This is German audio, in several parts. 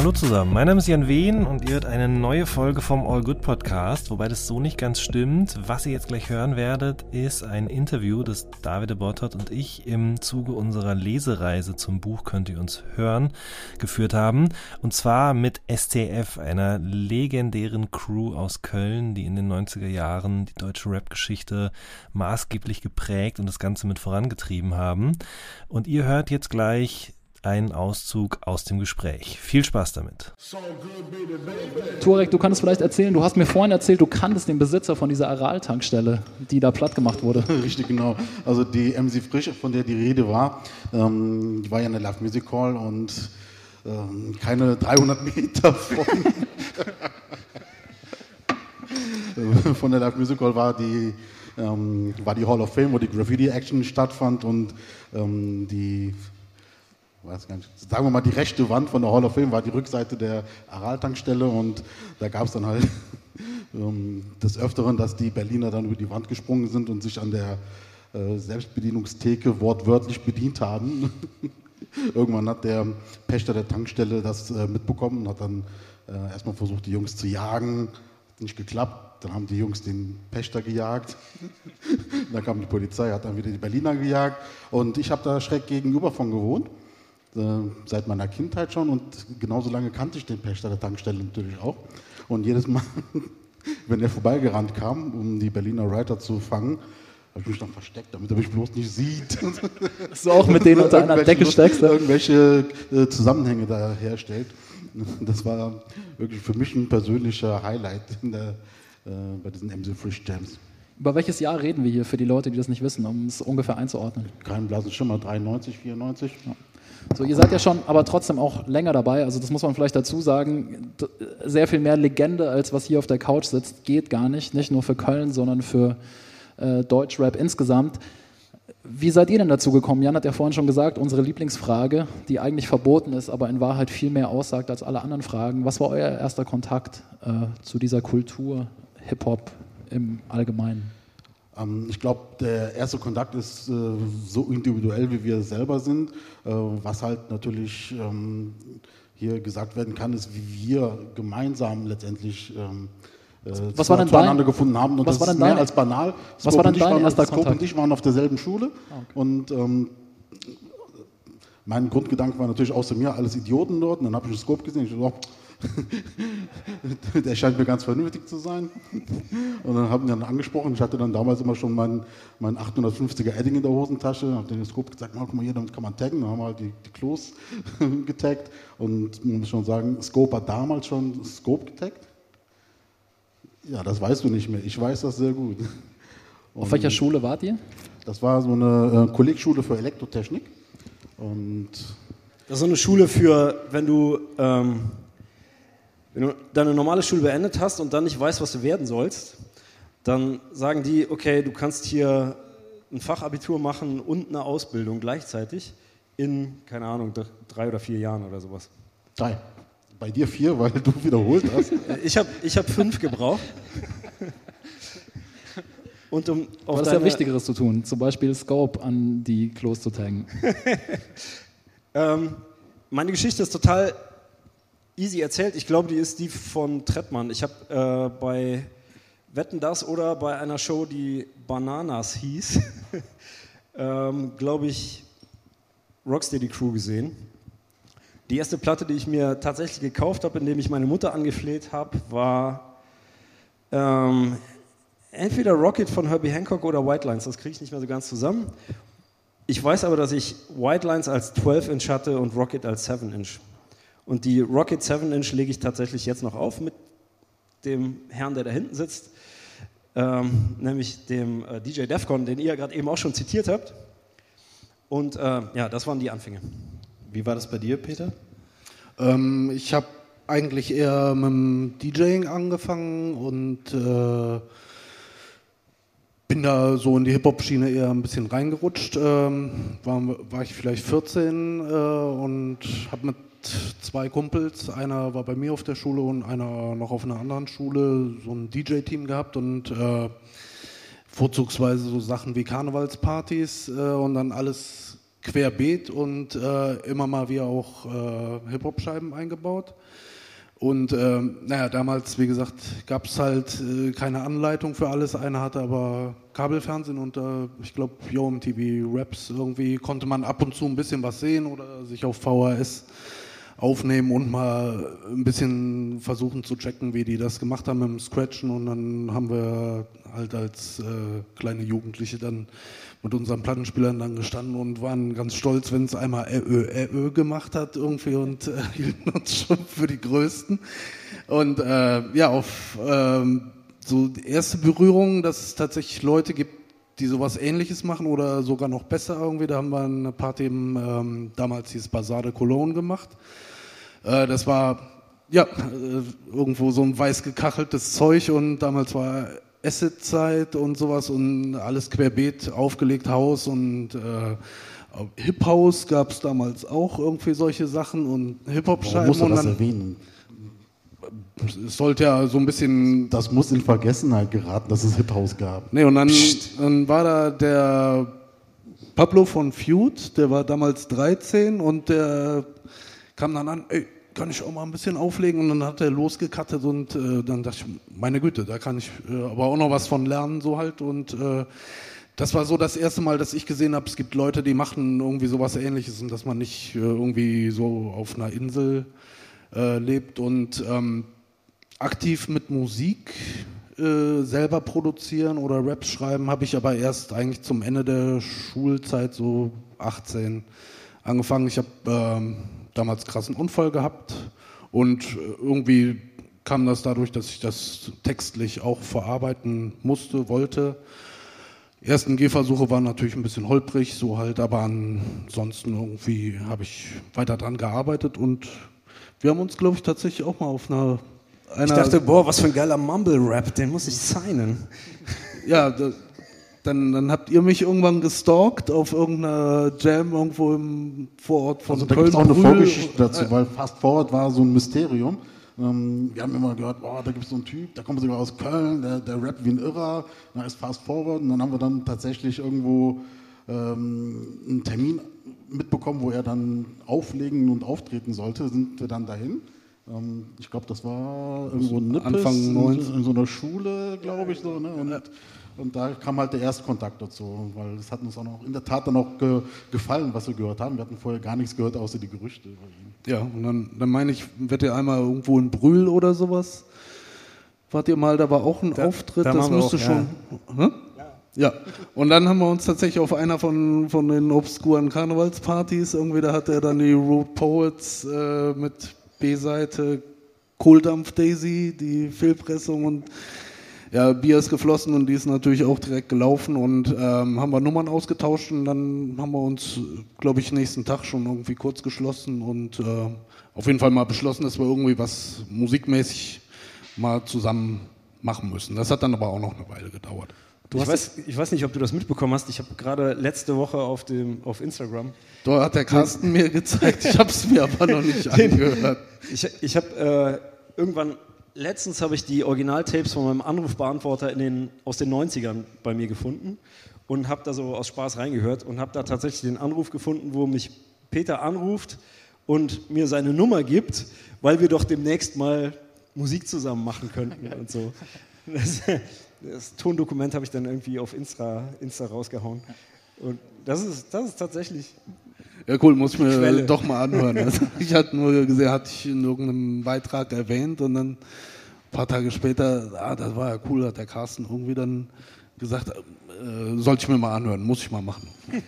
Hallo zusammen, mein Name ist Jan Wehn und ihr hört eine neue Folge vom All Good Podcast, wobei das so nicht ganz stimmt. Was ihr jetzt gleich hören werdet, ist ein Interview, das David Bottot und ich im Zuge unserer Lesereise zum Buch Könnt ihr uns hören geführt haben. Und zwar mit STF, einer legendären Crew aus Köln, die in den 90er Jahren die deutsche Rap-Geschichte maßgeblich geprägt und das Ganze mit vorangetrieben haben. Und ihr hört jetzt gleich einen Auszug aus dem Gespräch. Viel Spaß damit. Turek, du kannst vielleicht erzählen, du hast mir vorhin erzählt, du kanntest den Besitzer von dieser Aral-Tankstelle, die da platt gemacht wurde. Richtig, genau. Also die MC Frisch, von der die Rede war, ähm, die war ja eine Live Music Hall und ähm, keine 300 Meter von, von der Live Music Hall war die, ähm, war die Hall of Fame, wo die Graffiti Action stattfand und ähm, die weiß gar nicht, sagen wir mal, die rechte Wand von der Hall of Fame war die Rückseite der Aral-Tankstelle und da gab es dann halt ähm, des Öfteren, dass die Berliner dann über die Wand gesprungen sind und sich an der äh, Selbstbedienungstheke wortwörtlich bedient haben. Irgendwann hat der Pächter der Tankstelle das äh, mitbekommen und hat dann äh, erstmal versucht, die Jungs zu jagen. Hat nicht geklappt. Dann haben die Jungs den Pächter gejagt. dann kam die Polizei, hat dann wieder die Berliner gejagt. Und ich habe da schräg gegenüber von gewohnt seit meiner Kindheit schon und genauso lange kannte ich den Pächter der Tankstelle natürlich auch. Und jedes Mal, wenn er vorbeigerannt kam, um die Berliner Reiter zu fangen, habe ich mich dann versteckt, damit er mich bloß nicht sieht. Dass du auch mit denen unter einer Decke steckst. Irgendwelche äh, Zusammenhänge da herstellt. Das war wirklich für mich ein persönlicher Highlight der, äh, bei diesen MC Frisch Jams. Über welches Jahr reden wir hier für die Leute, die das nicht wissen, um es ungefähr einzuordnen? Kein blasen Schimmer, 93, 94. Ja. So, ihr seid ja schon, aber trotzdem auch länger dabei. Also das muss man vielleicht dazu sagen. Sehr viel mehr Legende als was hier auf der Couch sitzt, geht gar nicht. Nicht nur für Köln, sondern für äh, Deutschrap insgesamt. Wie seid ihr denn dazu gekommen? Jan hat ja vorhin schon gesagt, unsere Lieblingsfrage, die eigentlich verboten ist, aber in Wahrheit viel mehr aussagt als alle anderen Fragen. Was war euer erster Kontakt äh, zu dieser Kultur Hip-Hop im Allgemeinen? Ähm, ich glaube, der erste Kontakt ist äh, so individuell, wie wir selber sind. Äh, was halt natürlich ähm, hier gesagt werden kann, ist, wie wir gemeinsam letztendlich ähm, äh, was war denn zueinander dein, gefunden haben. Und was das war ist mehr dein, als banal. Was war denn dein waren, erster Scope Kontakt? und ich waren auf derselben Schule. Ah, okay. Und ähm, mein Grundgedanke war natürlich außer mir alles Idioten dort. Und dann habe ich den Scope gesehen. Ich dachte, oh, der scheint mir ganz vernünftig zu sein. Und dann haben wir dann angesprochen. Ich hatte dann damals immer schon meinen mein 850er Edding in der Hosentasche. Habe den Scope gesagt, guck mal hier, damit kann man taggen. Dann haben wir halt die, die Klos getaggt. Und man muss schon sagen, Scope hat damals schon Scope getaggt. Ja, das weißt du nicht mehr. Ich weiß das sehr gut. Und Auf welcher Schule wart ihr? Das war so eine äh, Kollegschule für Elektrotechnik. Und Das ist so eine Schule für, wenn du, ähm, wenn du deine normale Schule beendet hast und dann nicht weißt, was du werden sollst, dann sagen die, okay, du kannst hier ein Fachabitur machen und eine Ausbildung gleichzeitig in, keine Ahnung, drei oder vier Jahren oder sowas. drei. Bei dir vier, weil du wiederholt hast. Ich habe ich hab fünf gebraucht. Und um auf Aber das ist ja Wichtigeres zu tun, zum Beispiel Scope an die Klos zu taggen. Ähm, meine Geschichte ist total easy erzählt. Ich glaube, die ist die von Trettmann. Ich habe äh, bei Wetten das oder bei einer Show, die Bananas hieß, ähm, glaube ich, Rocksteady Crew gesehen. Die erste Platte, die ich mir tatsächlich gekauft habe, indem ich meine Mutter angefleht habe, war ähm, entweder Rocket von Herbie Hancock oder White Lines. Das kriege ich nicht mehr so ganz zusammen. Ich weiß aber, dass ich White Lines als 12-Inch hatte und Rocket als 7-Inch. Und die Rocket 7-Inch lege ich tatsächlich jetzt noch auf mit dem Herrn, der da hinten sitzt, ähm, nämlich dem äh, DJ Defcon, den ihr ja gerade eben auch schon zitiert habt. Und äh, ja, das waren die Anfänge. Wie war das bei dir, Peter? Ähm, ich habe eigentlich eher mit dem DJing angefangen und äh, bin da so in die Hip-Hop-Schiene eher ein bisschen reingerutscht. Ähm, war, war ich vielleicht 14 äh, und habe mit zwei Kumpels, einer war bei mir auf der Schule und einer noch auf einer anderen Schule, so ein DJ-Team gehabt und äh, vorzugsweise so Sachen wie Karnevalspartys äh, und dann alles querbeet und äh, immer mal wieder auch äh, Hip-Hop-Scheiben eingebaut. Und ähm, naja, damals, wie gesagt, gab es halt äh, keine Anleitung für alles. Einer hatte aber Kabelfernsehen und äh, ich glaube, TV Raps irgendwie konnte man ab und zu ein bisschen was sehen oder sich auf VHS aufnehmen und mal ein bisschen versuchen zu checken, wie die das gemacht haben dem Scratchen. Und dann haben wir halt als äh, kleine Jugendliche dann mit unseren Plattenspielern dann gestanden und waren ganz stolz, wenn es einmal RÖ, RÖ gemacht hat irgendwie und äh, hielten uns schon für die Größten. Und äh, ja, auf ähm, so erste Berührungen, dass es tatsächlich Leute gibt, die sowas ähnliches machen oder sogar noch besser irgendwie. Da haben wir eine Party im, ähm, damals hieß Bazar de Cologne gemacht. Äh, das war ja äh, irgendwo so ein weiß gekacheltes Zeug und damals war Acid-Zeit und sowas und alles querbeet aufgelegt Haus und äh, Hip House gab es damals auch irgendwie solche Sachen und Hip Hop Scheiben muss und das erwähnen? es sollte ja so ein bisschen Das muss in Vergessenheit geraten, dass es Hip House gab. Nee, und dann, dann war da der Pablo von Feud, der war damals 13 und der kam dann an, ey, kann ich auch mal ein bisschen auflegen? Und dann hat er losgekattet und äh, dann dachte ich, meine Güte, da kann ich äh, aber auch noch was von lernen so halt. Und äh, das war so das erste Mal, dass ich gesehen habe, es gibt Leute, die machen irgendwie sowas ähnliches und dass man nicht äh, irgendwie so auf einer Insel äh, lebt. Und ähm, aktiv mit Musik äh, selber produzieren oder Raps schreiben habe ich aber erst eigentlich zum Ende der Schulzeit, so 18, angefangen. Ich habe ähm, damals krassen Unfall gehabt und äh, irgendwie kam das dadurch, dass ich das textlich auch verarbeiten musste, wollte. Die ersten Gehversuche waren natürlich ein bisschen holprig, so halt, aber ansonsten irgendwie habe ich weiter dran gearbeitet und wir haben uns, glaube ich, tatsächlich auch mal auf einer, einer Ich dachte, boah, was für ein geiler Mumble-Rap, den muss ich signen. ja, da, dann, dann habt ihr mich irgendwann gestalkt auf irgendeiner Jam irgendwo im Vorort von Also da Köln. gibt es auch eine. Vorgeschichte dazu, weil Fast Forward war so ein Mysterium. Ähm, wir haben immer gehört, boah, da gibt es so einen Typ, der kommt sogar aus Köln, der, der rappt wie ein Irrer, da ist Fast Forward. Und dann haben wir dann tatsächlich irgendwo ähm, einen Termin mitbekommen, wo er dann auflegen und auftreten sollte, sind wir dann dahin. Ähm, ich glaube, das war irgendwo in Nippes, Anfang in, 90. in so einer Schule, glaube ich. So, ne? und, und da kam halt der erste Kontakt dazu, weil es hat uns auch noch in der Tat dann auch ge gefallen, was wir gehört haben. Wir hatten vorher gar nichts gehört, außer die Gerüchte über ihn. Ja, und dann, dann meine ich, wird ihr einmal irgendwo in Brühl oder sowas? Wart ihr mal, da war auch ein Da- Auftritt, da das müsste auch, schon. Hä? Ja, und dann haben wir uns tatsächlich auf einer von, von den obskuren Karnevalspartys, irgendwie da hat er dann die Root Poets äh, mit B-Seite Kohldampf Daisy, die Fehlpressung und ja, Bier ist geflossen und die ist natürlich auch direkt gelaufen und ähm, haben wir Nummern ausgetauscht und dann haben wir uns, glaube ich, nächsten Tag schon irgendwie kurz geschlossen und äh, auf jeden Fall mal beschlossen, dass wir irgendwie was musikmäßig mal zusammen machen müssen. Das hat dann aber auch noch eine Weile gedauert. ich, weiß, ich weiß nicht, ob du das mitbekommen hast. Ich habe gerade letzte Woche auf, dem, auf Instagram Da hat der Carsten mir gezeigt, ich habe es mir aber noch nicht angehört. Ich, ich habe äh, irgendwann, letztens habe ich die Originaltapes von meinem Anrufbeantworter in den, aus den 90ern bei mir gefunden und habe da so aus Spaß reingehört und habe da tatsächlich den Anruf gefunden, wo mich Peter anruft und mir seine Nummer gibt, weil wir doch demnächst mal Musik zusammen machen könnten und so. Das, das Tondokument habe ich dann irgendwie auf Insta, Insta rausgehauen. Und das ist, das ist tatsächlich Ja, cool, muss ich mir Quelle. doch mal anhören. Also, ich hatte nur gesehen, hatte ich in irgendeinem Beitrag erwähnt und dann ein paar Tage später, ah, das war ja cool, hat der Carsten irgendwie dann gesagt, äh, sollte ich mir mal anhören, muss ich mal machen.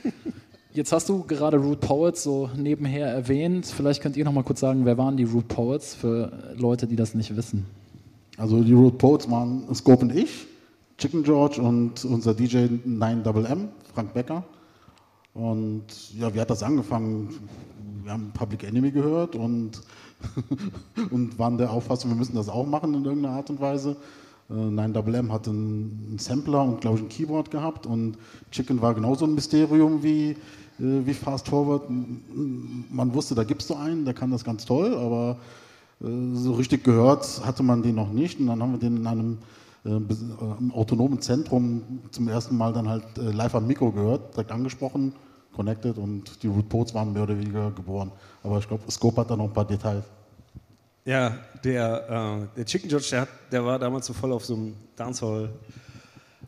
Jetzt hast du gerade Root Poets so nebenher erwähnt. Vielleicht könnt ihr noch mal kurz sagen, wer waren die Root Poets für Leute, die das nicht wissen? Also die Road Poets waren Scope und ich, Chicken George und unser DJ 9MM, Frank Becker. Und ja, wie hat das angefangen? Wir haben Public Enemy gehört und, und waren der Auffassung, wir müssen das auch machen in irgendeiner Art und Weise. Äh, 9MM hatte einen Sampler und, glaube ich, ein Keyboard gehabt und Chicken war genauso ein Mysterium wie, äh, wie Fast Forward. Man wusste, da gibt es so einen, der kann das ganz toll, aber äh, so richtig gehört hatte man den noch nicht und dann haben wir den in einem im autonomen Zentrum zum ersten Mal dann halt äh, live am Mikro gehört, direkt angesprochen, connected und die Root Poets waren mehr oder weniger geboren. Aber ich glaube, Scope hat da noch ein paar Details. Ja, der, äh, der Chicken George, der, hat, der war damals so voll auf so einem Dancehall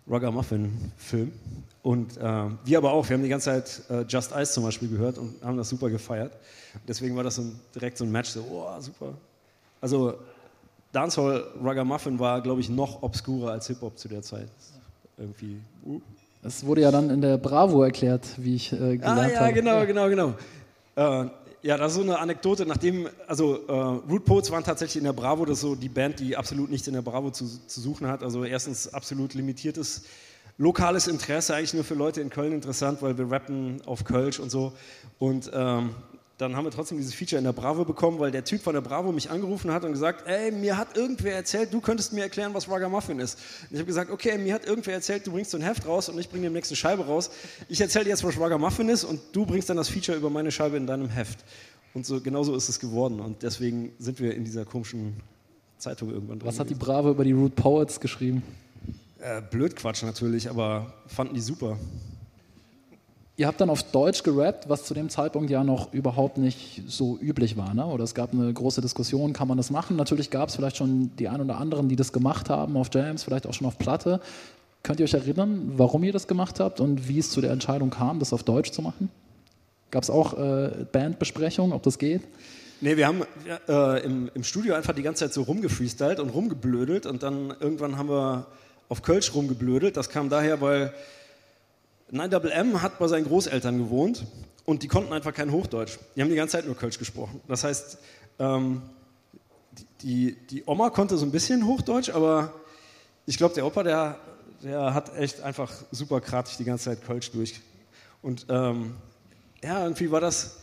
Rugger Film. Und äh, wir aber auch, wir haben die ganze Zeit äh, Just Ice zum Beispiel gehört und haben das super gefeiert. Deswegen war das so ein, direkt so ein Match, so, oh, super. Also Dancehall Rugger war, glaube ich, noch obskurer als Hip-Hop zu der Zeit. Irgendwie. Uh. Es wurde ja dann in der Bravo erklärt, wie ich äh, gelernt Ah, ja, habe. genau, genau, genau. Äh, ja, das ist so eine Anekdote, nachdem, also äh, Root Poets waren tatsächlich in der Bravo, das ist so die Band, die absolut nichts in der Bravo zu, zu suchen hat. Also erstens absolut limitiertes lokales Interesse, eigentlich nur für Leute in Köln interessant, weil wir rappen auf Kölsch und so. Und ähm, dann haben wir trotzdem dieses Feature in der Bravo bekommen, weil der Typ von der Bravo mich angerufen hat und gesagt, ey, mir hat irgendwer erzählt, du könntest mir erklären, was Ragamuffin ist. Und ich habe gesagt, okay, mir hat irgendwer erzählt, du bringst so ein Heft raus und ich bringe demnächst eine Scheibe raus. Ich erzähle dir jetzt, was Ragamuffin ist und du bringst dann das Feature über meine Scheibe in deinem Heft. Und so genauso ist es geworden und deswegen sind wir in dieser komischen Zeitung irgendwann drin. Was hat die. Bravo über die Root Poets geschrieben? äh, Blödquatsch natürlich, aber fanden die super. Ihr habt dann auf Deutsch gerappt, was zu dem Zeitpunkt ja noch überhaupt nicht so üblich war. Ne? Oder es gab eine große Diskussion, kann man das machen? Natürlich gab es vielleicht schon die ein oder anderen, die das gemacht haben auf Jams, vielleicht auch schon auf Platte. Könnt ihr euch erinnern, warum ihr das gemacht habt und wie es zu der Entscheidung kam, das auf Deutsch zu machen? Gab es auch äh, Bandbesprechungen, ob das geht? Nee, wir haben äh, im, im Studio einfach die ganze Zeit so rumgefreestylt und rumgeblödelt und dann irgendwann haben wir auf Kölsch rumgeblödelt. Das kam daher, weil 9MM hat bei seinen Großeltern gewohnt und die konnten einfach kein Hochdeutsch. Die haben die ganze Zeit nur Kölsch gesprochen. Das heißt, ähm, die, die, die Oma konnte so ein bisschen Hochdeutsch, aber ich glaube, der Opa, der, der hat echt einfach super kratig die ganze Zeit Kölsch durch. Und ähm, ja, irgendwie war das,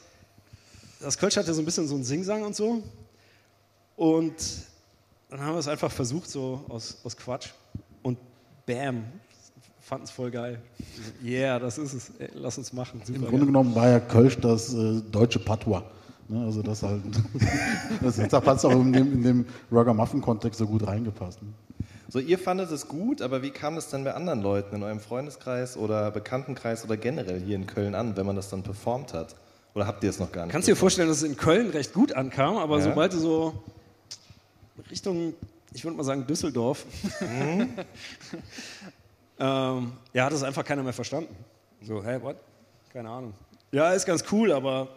das Kölsch hatte so ein bisschen so einen Singsang und so. Und dann haben wir es einfach versucht, so aus, aus Quatsch. Und bam, fanden es voll geil. Yeah, das ist es. Ey, lass uns machen. Super Im Grunde geil. genommen war ja Kölsch das äh, deutsche Patois. Ne? Also das halt, das, hat es auch in dem, in dem Rugger-Muffin-Kontext so gut reingepasst. Ne? So, ihr fandet es gut, aber wie kam es dann bei anderen Leuten in eurem Freundeskreis oder Bekanntenkreis oder generell hier in Köln an, wenn man das dann performt hat? Oder habt ihr es noch gar nicht? Kannst du dir vorstellen, dass es in Köln recht gut ankam, aber Ja. sobald du so Richtung, ich würde mal sagen, Düsseldorf, ähm, ja, hat es einfach keiner mehr verstanden. So, hey, what? Keine Ahnung. Ja, ist ganz cool, aber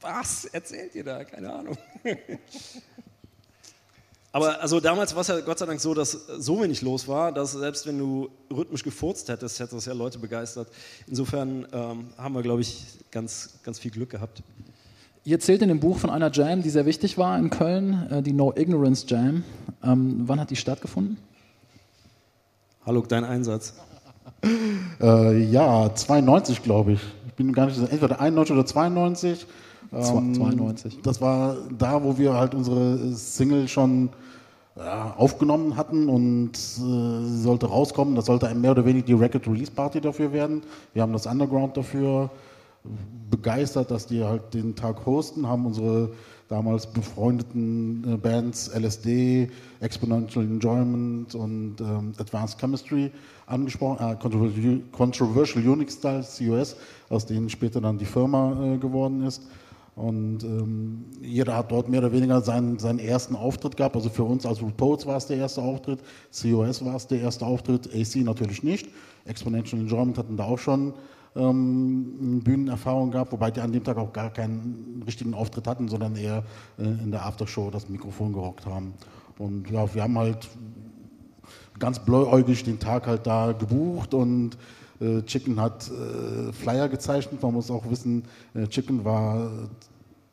was erzählt ihr da? Keine Ahnung. Aber also damals war es ja Gott sei Dank so, dass so wenig los war, dass selbst wenn du rhythmisch gefurzt hättest, hätte das ja Leute begeistert. Insofern ähm, haben wir, glaube ich, ganz, ganz viel Glück gehabt. Ihr erzählt in dem Buch von einer Jam, die sehr wichtig war in Köln, äh, die No Ignorance Jam. Ähm, wann hat die stattgefunden? Hallo, dein Einsatz. Äh, ja, 92 glaube ich. Ich bin gar nicht sicher, entweder 91 oder 92. Zwei- 92. Das war da, wo wir halt unsere Single schon ja, aufgenommen hatten und äh, sie sollte rauskommen. Das sollte mehr oder weniger die Record Release Party dafür werden. Wir haben das Underground dafür begeistert, dass die halt den Tag hosten, haben unsere damals befreundeten äh, Bands LSD, Exponential Enjoyment und ähm, Advanced Chemistry angesprochen, äh, Controversial, Unix Style COS, aus denen später dann die Firma äh, geworden ist. Und ähm, jeder hat dort mehr oder weniger seinen, seinen ersten Auftritt gehabt. Also für uns als Root Poets war es der erste Auftritt, COS war es der erste Auftritt, AC natürlich nicht. Exponential Enjoyment hatten da auch schon ähm, Bühnenerfahrung gehabt, wobei die an dem Tag auch gar keinen richtigen Auftritt hatten, sondern eher äh, in der Aftershow das Mikrofon gerockt haben. Und ja, wir haben halt ganz bläuäugig den Tag halt da gebucht und äh, Chicken hat äh, Flyer gezeichnet. Man muss auch wissen, äh, Chicken war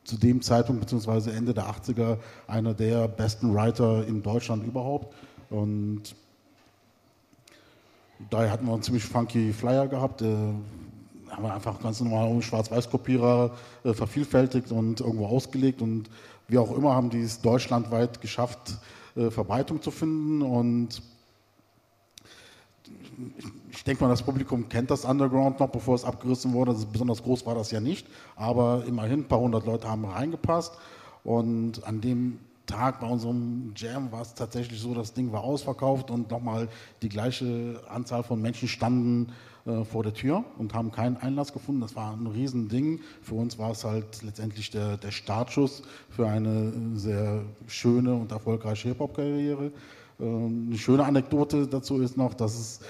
zu dem Zeitpunkt beziehungsweise Ende der 80er einer der besten Writer in Deutschland überhaupt. Und daher hatten wir einen ziemlich funky Flyer gehabt. Haben wir einfach ganz normal Schwarz-Weiß-Kopierer äh, vervielfältigt und irgendwo ausgelegt. Und wie auch immer haben die es deutschlandweit geschafft, äh, Verbreitung zu finden und ich denke mal, das Publikum kennt das Underground noch, bevor es abgerissen wurde. Also besonders groß war das ja nicht, aber immerhin ein paar hundert Leute haben reingepasst. Und an dem Tag bei unserem Jam war es tatsächlich so, das Ding war ausverkauft und nochmal die gleiche Anzahl von Menschen standen äh, vor der Tür und haben keinen Einlass gefunden. Das war ein Riesending. Für uns war es halt letztendlich der, der Startschuss für eine sehr schöne und erfolgreiche Hip-Hop-Karriere. Ähm, Eine schöne Anekdote dazu ist noch, dass es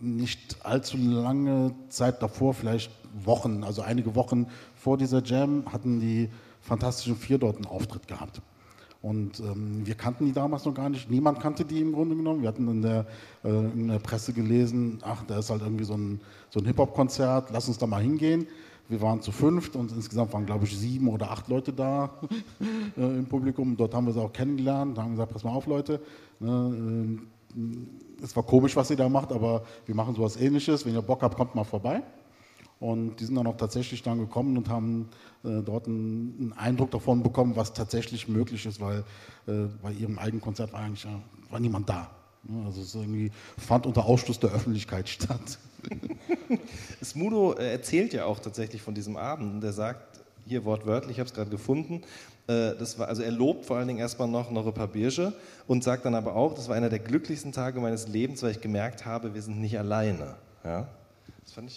nicht allzu lange Zeit davor, vielleicht Wochen, also einige Wochen vor dieser Jam, hatten die Fantastischen Vier dort einen Auftritt gehabt. Und ähm, wir kannten die damals noch gar nicht. Niemand kannte die im Grunde genommen. Wir hatten in der, äh, in der Presse gelesen, ach, da ist halt irgendwie so ein, so ein Hip-Hop-Konzert, lass uns da mal hingehen. Wir waren zu fünft und insgesamt waren, glaube ich, sieben oder acht Leute da äh, im Publikum. Dort haben wir sie auch kennengelernt. Da haben gesagt, pass mal auf, Leute. Ne, äh, es war komisch, was ihr da macht, aber wir machen sowas ähnliches. Wenn ihr Bock habt, kommt mal vorbei. Und die sind dann auch tatsächlich dann gekommen und haben äh, dort einen, einen Eindruck davon bekommen, was tatsächlich möglich ist, weil äh, bei ihrem eigenen Konzert war eigentlich ja, war niemand da. Also es fand unter Ausschluss der Öffentlichkeit statt. Smudo äh, erzählt ja auch tatsächlich von diesem Abend. Der sagt, hier wortwörtlich, ich habe es gerade gefunden, äh, das war, also er lobt vor allen Dingen erstmal noch Norre Papierge und sagt dann aber auch, das war einer der glücklichsten Tage meines Lebens, weil ich gemerkt habe, wir sind nicht alleine. Ja,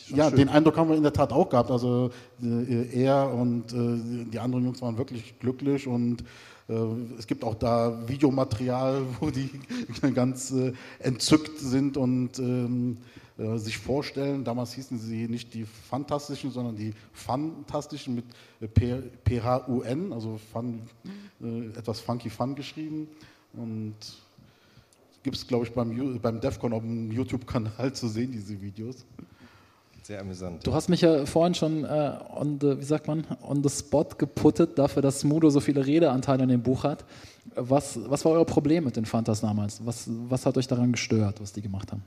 Ja, schön. den Eindruck haben wir in der Tat auch gehabt. Also äh, er und äh, die anderen Jungs waren wirklich glücklich und äh, es gibt auch da Videomaterial, wo die ganz äh, entzückt sind und ähm, äh, sich vorstellen. Damals hießen sie nicht die Fantastischen, sondern die Fantastischen mit äh, P-H-U-N, also fun, etwas funky fun geschrieben. Und gibt es, glaube ich, beim, beim DEFCON auf dem YouTube-Kanal zu sehen, diese Videos. Sehr amüsant. Du hast mich ja vorhin schon äh, on the, wie sagt man, on the spot geputtet dafür, dass Smudo so viele Redeanteile in dem Buch hat. Was, was war euer Problem mit den Fantas damals? Was, was hat euch daran gestört, was die gemacht haben?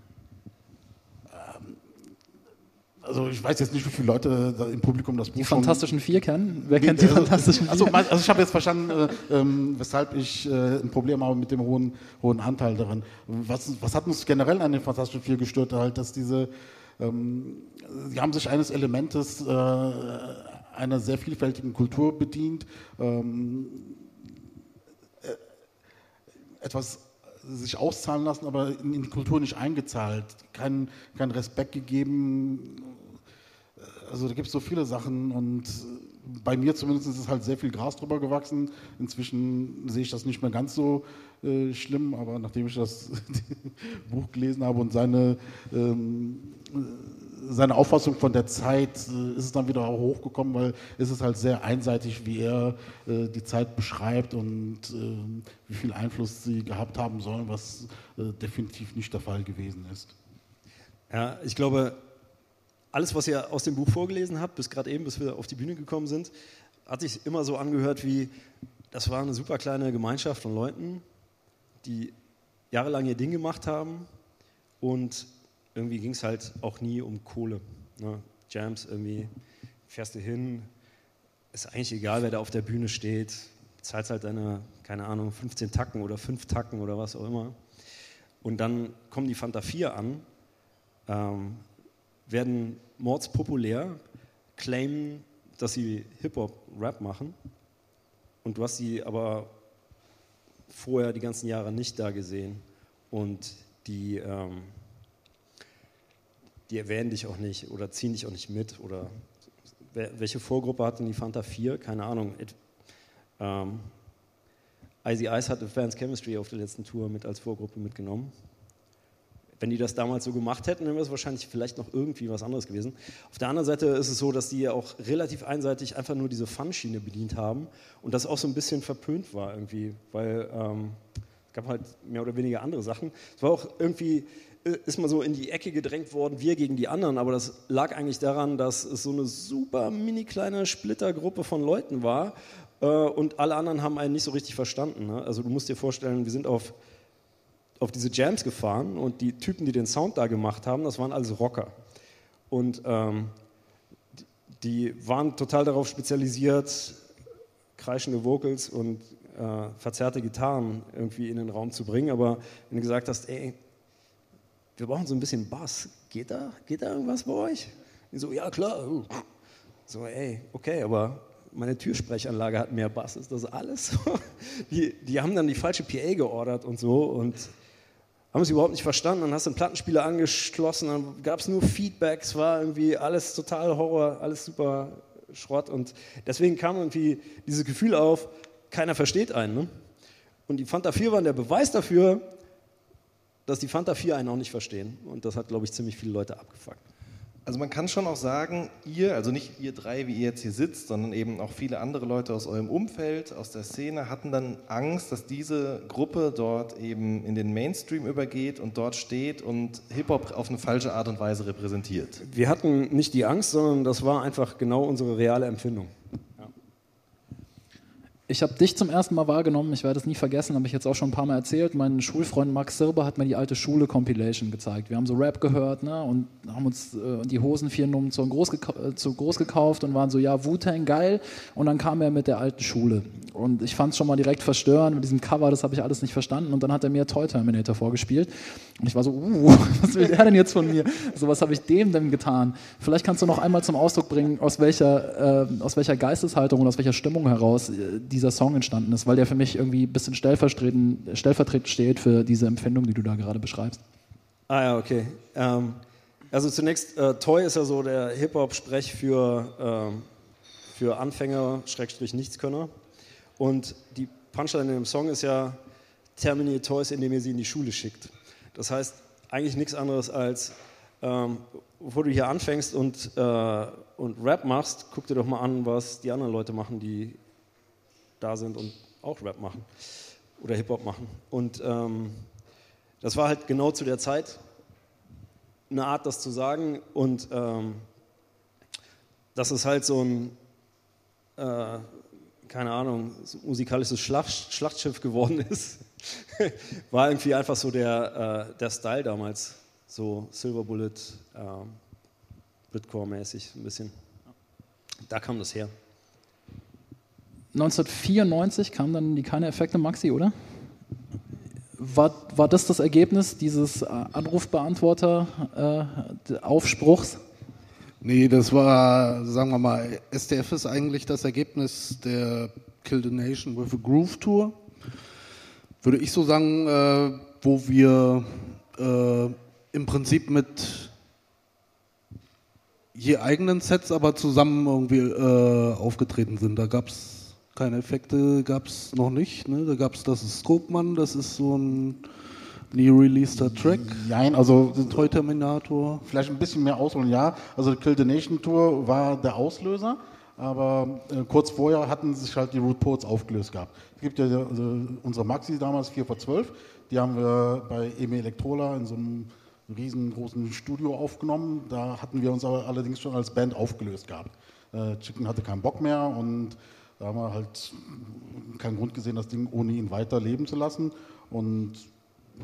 Also ich weiß jetzt nicht, wie viele Leute da im Publikum das Buch Die Fantastischen Vier kennen? Wer kennt die also, Fantastischen also, Vier? also ich habe jetzt verstanden, äh, ähm, weshalb ich äh, ein Problem habe mit dem hohen, hohen Anteil darin. Was, was hat uns generell an den Fantastischen Vier gestört? Halt, dass diese, ähm, sie haben sich eines Elementes äh, einer sehr vielfältigen Kultur bedient, ähm, äh, etwas sich auszahlen lassen, aber in, in die Kultur nicht eingezahlt, keinen kein Respekt gegeben, also da gibt es so viele Sachen und bei mir zumindest ist halt sehr viel Gras drüber gewachsen. Inzwischen sehe ich das nicht mehr ganz so äh, schlimm, aber nachdem ich das Buch gelesen habe und seine, ähm, äh, seine Auffassung von der Zeit, äh, ist es dann wieder hochgekommen, weil es ist halt sehr einseitig, wie er äh, die Zeit beschreibt und ähm, wie viel Einfluss sie gehabt haben sollen, was äh, definitiv nicht der Fall gewesen ist. Ja, ich glaube, alles, was ihr aus dem Buch vorgelesen habt, bis gerade eben, bis wir auf die Bühne gekommen sind, hat sich immer so angehört wie, das war eine super kleine Gemeinschaft von Leuten, die jahrelang ihr Ding gemacht haben und irgendwie ging es halt auch nie um Kohle. Ne? Jams irgendwie, fährst du hin, ist eigentlich egal, wer da auf der Bühne steht, zahlst halt deine, keine Ahnung, 15 Tacken oder 5 Tacken oder was auch immer. Und dann kommen die Fanta 4 an, ähm, werden mordspopulär, claimen, dass sie Hip-Hop-Rap machen. Und du hast sie aber vorher die ganzen Jahre nicht da gesehen. Und die, ähm, die erwähnen dich auch nicht oder ziehen dich auch nicht mit. Oder welche Vorgruppe hatten die Fanta 4? Keine Ahnung. It, ähm, Icy Ice hatte Fans Chemistry auf der letzten Tour mit als Vorgruppe mitgenommen. Wenn die das damals so gemacht hätten, dann wäre es wahrscheinlich vielleicht noch irgendwie was anderes gewesen. Auf der anderen Seite ist es so, dass die ja auch relativ einseitig einfach nur diese Fun-Schiene bedient haben und das auch so ein bisschen verpönt war irgendwie, weil ähm, es gab halt mehr oder weniger andere Sachen. Es war auch irgendwie, ist mal so in die Ecke gedrängt worden, wir gegen die anderen, aber das lag eigentlich daran, dass es so eine super mini kleine Splittergruppe von Leuten war äh, und alle anderen haben einen nicht so richtig verstanden. Ne? Also du musst dir vorstellen, wir sind auf auf diese Jams gefahren und die Typen, die den Sound da gemacht haben, das waren alles Rocker. Und ähm, die die waren total darauf spezialisiert, kreischende Vocals und äh, verzerrte Gitarren irgendwie in den Raum zu bringen. Aber wenn du gesagt hast, ey, wir brauchen so ein bisschen Bass, geht da, geht da irgendwas bei euch? Die so, ja klar. So, ey, okay, aber meine Türsprechanlage hat mehr Bass, ist das alles? die, die haben dann die falsche PA geordert und so und haben es überhaupt nicht verstanden. Dann hast du einen Plattenspieler angeschlossen, dann gab es nur Feedbacks, war irgendwie alles total Horror, alles super Schrott. Und deswegen kam irgendwie dieses Gefühl auf, keiner versteht einen. Ne? Und die Fanta 4 waren der Beweis dafür, dass die Fanta 4 einen auch nicht verstehen. Und das hat, glaube ich, ziemlich viele Leute abgefuckt. Also man kann schon auch sagen, ihr, also nicht ihr drei, wie ihr jetzt hier sitzt, sondern eben auch viele andere Leute aus eurem Umfeld, aus der Szene, hatten dann Angst, dass diese Gruppe dort eben in den Mainstream übergeht und dort steht und Hip-Hop auf eine falsche Art und Weise repräsentiert. Wir hatten nicht die Angst, sondern das war einfach genau unsere reale Empfindung. Ich habe dich zum ersten Mal wahrgenommen, ich werde es nie vergessen, habe ich jetzt auch schon ein paar Mal erzählt. Mein Schulfreund Max Sirber hat mir die alte Schule Compilation gezeigt. Wir haben so Rap gehört ne, und haben uns äh, die Hosen vier groß, äh, zu groß gekauft und waren so, ja, Wu-Tang, geil. Und dann kam er mit der alten Schule. Und ich fand es schon mal direkt verstörend mit diesem Cover, das habe ich alles nicht verstanden. Und dann hat er mir Toy Terminator vorgespielt. Und ich war so, uh, was will der denn jetzt von mir? So, was habe ich dem denn getan? Vielleicht kannst du noch einmal zum Ausdruck bringen, aus welcher, äh, aus welcher Geisteshaltung und aus welcher Stimmung heraus äh, dieser Song entstanden ist, weil der für mich irgendwie ein bisschen stellvertretend, stellvertretend steht für diese Empfindung, die du da gerade beschreibst. Ah ja, okay. Ähm, also zunächst, äh, Toy ist ja so der Hip-Hop-Sprech für, ähm, für Anfänger, Schrägstrich Nichtskönner. Und die Punchline in dem Song ist ja, terminiert Toys, indem ihr sie in die Schule schickt. Das heißt eigentlich nichts anderes als, ähm, bevor du hier anfängst und, äh, und Rap machst, guck dir doch mal an, was die anderen Leute machen, die da sind und auch Rap machen oder Hip-Hop machen. Und ähm, das war halt genau zu der Zeit eine Art, das zu sagen. Und ähm, dass es halt so ein, äh, keine Ahnung, so musikalisches Schlacht, Schlachtschiff geworden ist, war irgendwie einfach so der, äh, der Style damals. So Silver Bullet, äh, Britcore-mäßig ein bisschen. Da kam das her. 1994 kam dann die Keine Effekte Maxi, oder? War, war das das Ergebnis dieses äh, Anrufbeantworter-Aufspruchs? Äh, nee, das war, sagen wir mal, SDF ist eigentlich das Ergebnis der Kill the Nation with a Groove Tour. Würde ich so sagen, äh, wo wir äh, im Prinzip mit je eigenen Sets, aber zusammen irgendwie äh, aufgetreten sind. Da gab es keine Effekte gab es noch nicht. Ne? Da gab es das Scopeman, das ist so ein nie releaseder Track. Nein, also Toy Terminator. Vielleicht ein bisschen mehr ausholen, ja. Also die Kill the Nation Tour war der Auslöser, aber äh, kurz vorher hatten sich halt die Root Poets aufgelöst gehabt. Es gibt ja also unsere Maxi damals 4 vor 12, die haben wir bei EME Electrola in so einem riesengroßen Studio aufgenommen. Da hatten wir uns aber allerdings schon als Band aufgelöst gehabt. Äh, Chicken hatte keinen Bock mehr und da haben wir halt keinen Grund gesehen, das Ding ohne ihn weiterleben zu lassen. Und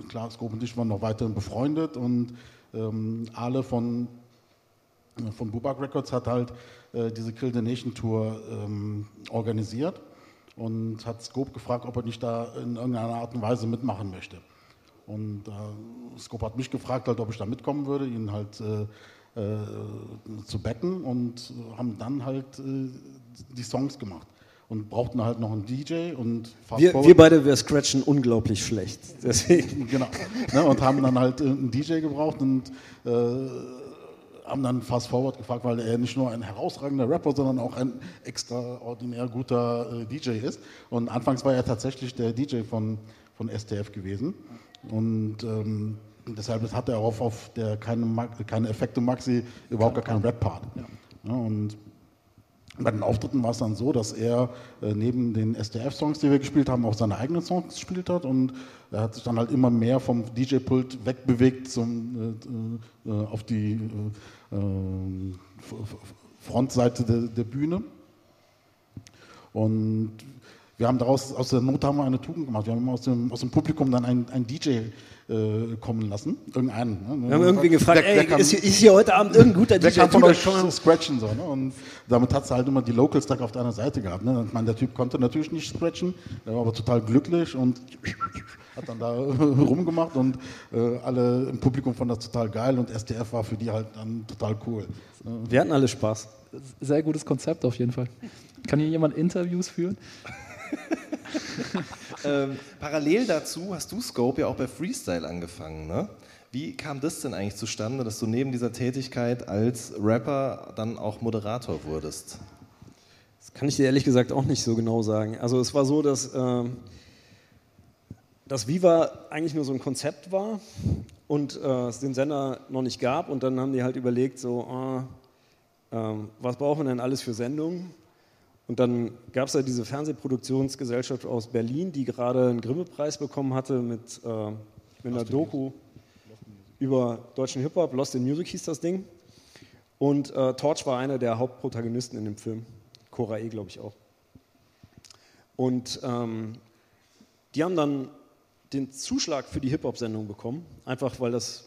klar, Scope und ich waren noch weiterhin befreundet und ähm, alle von, von Bubak Records hat halt äh, diese Kill the Nation Tour ähm, organisiert und hat Scope gefragt, ob er nicht da in irgendeiner Art und Weise mitmachen möchte. Und äh, Scope hat mich gefragt, halt, ob ich da mitkommen würde, ihn halt äh, äh zu backen und haben dann halt äh, die Songs gemacht und brauchten halt noch einen DJ und wir, wir, beide, wir scratchen unglaublich schlecht. Deswegen. genau. Ne, und haben dann halt äh, einen DJ gebraucht und äh, haben dann Fast Forward gefragt, weil er nicht nur ein herausragender Rapper, sondern auch ein extraordinär guter äh, DJ ist. Und anfangs war er tatsächlich der DJ von, von STF gewesen. Und ähm, deshalb hat er auch auf der keine, keine Effekte Maxi überhaupt gar keinen Rap-Part. Ja. Ja, und bei den Auftritten war es dann so, dass er äh, neben den SDF-Songs, die wir gespielt haben, auch seine eigenen Songs gespielt hat und er hat sich dann halt immer mehr vom DJ-Pult wegbewegt zum, äh, äh auf die äh, Frontseite de, der Bühne. Und wir haben daraus, aus der Not haben wir eine Tugend gemacht. Wir haben aus dem, aus dem Publikum dann einen, einen DJ äh, kommen lassen, irgendeinen. Ne? Wir haben irgendwie gefragt, der ey, kam- ist, hier- ist hier heute Abend irgendein guter der DJ? kam von das Show Scratchen so, ne? Und damit hat sie halt immer die Locals da auf deiner Seite gehabt. Ne? Ich meine, der Typ konnte natürlich nicht scratchen, der war aber total glücklich und hat dann da rumgemacht und äh, alle im Publikum fanden das total geil und SDF war für die halt dann total cool. Ne? Wir hatten alle Spaß. Sehr gutes Konzept auf jeden Fall. Kann hier jemand Interviews führen? Ähm, parallel dazu hast du Scope ja auch bei Freestyle angefangen, ne? Wie kam das denn eigentlich zustande, dass du neben dieser Tätigkeit als Rapper dann auch Moderator wurdest? Das kann ich dir ehrlich gesagt auch nicht so genau sagen. Also es war so, dass, ähm, dass Viva eigentlich nur so ein Konzept war und äh, es den Sender noch nicht gab und dann haben die halt überlegt, so, ähm, was brauchen wir denn alles für Sendungen? Und dann gab es ja diese Fernsehproduktionsgesellschaft aus Berlin, die gerade einen Grimme-Preis bekommen hatte mit, äh, mit einer Doku über deutschen Hip-Hop, Lost in Music hieß das Ding. Und äh, Torch war einer der Hauptprotagonisten in dem Film. Cora E, glaube ich auch. Und ähm, die haben dann den Zuschlag für die Hip-Hop-Sendung bekommen, einfach weil das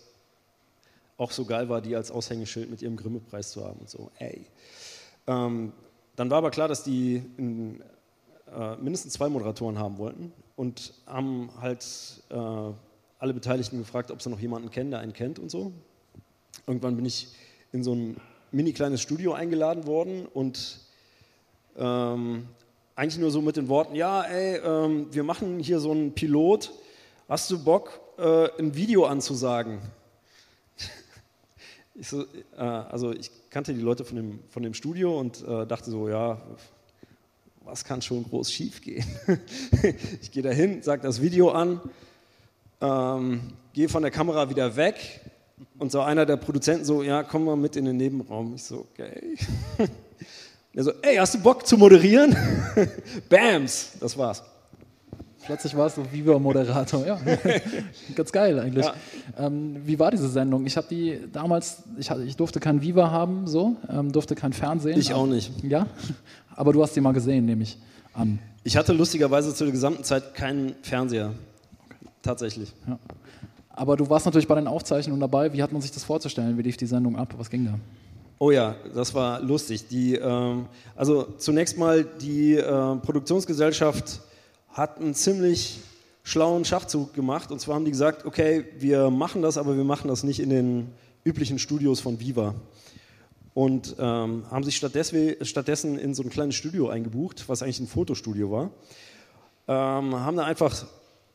auch so geil war, die als Aushängeschild mit ihrem Grimme-Preis zu haben und so. Ey. Ähm, dann war aber klar, dass die in, äh, mindestens zwei Moderatoren haben wollten und haben halt äh, alle Beteiligten gefragt, ob sie noch jemanden kennen, der einen kennt und so. Irgendwann bin ich in so ein mini kleines Studio eingeladen worden und ähm, eigentlich nur so mit den Worten, ja, ey, ähm, wir machen hier so einen Pilot, hast du Bock, äh, ein Video anzusagen? Ich so, äh, also ich kannte die Leute von dem, von dem Studio und äh, dachte so, ja, was kann schon groß schief gehen? ich gehe da hin, sage das Video an, ähm, gehe von der Kamera wieder weg und so einer der Produzenten so, ja, komm mal mit in den Nebenraum. Ich so, okay. Er so, ey, hast du Bock zu moderieren? Bams, das war's. Plötzlich warst du Viva-Moderator, ja. Ganz geil eigentlich. Ja. Ähm, wie war diese Sendung? Ich habe die damals, ich, hatte- ich durfte kein Viva haben, so, ähm, durfte kein Fernsehen. Ich auch nicht. Ja, aber du hast die mal gesehen, nehme ich an. Ich hatte lustigerweise zu der gesamten Zeit keinen Fernseher. Tatsächlich. Ja. Aber du warst natürlich bei den Aufzeichnungen dabei. Wie hat man sich das vorzustellen? Wie lief die Sendung ab? Was ging da? Oh ja, das war lustig. Die, ähm, also zunächst mal, die äh, Produktionsgesellschaft hat einen ziemlich schlauen Schachzug gemacht. Und zwar haben die gesagt, okay, wir machen das, aber wir machen das nicht in den üblichen Studios von Viva. Und ähm, haben sich stattdessen, in so ein kleines Studio eingebucht, was eigentlich ein Fotostudio war. Ähm, haben da einfach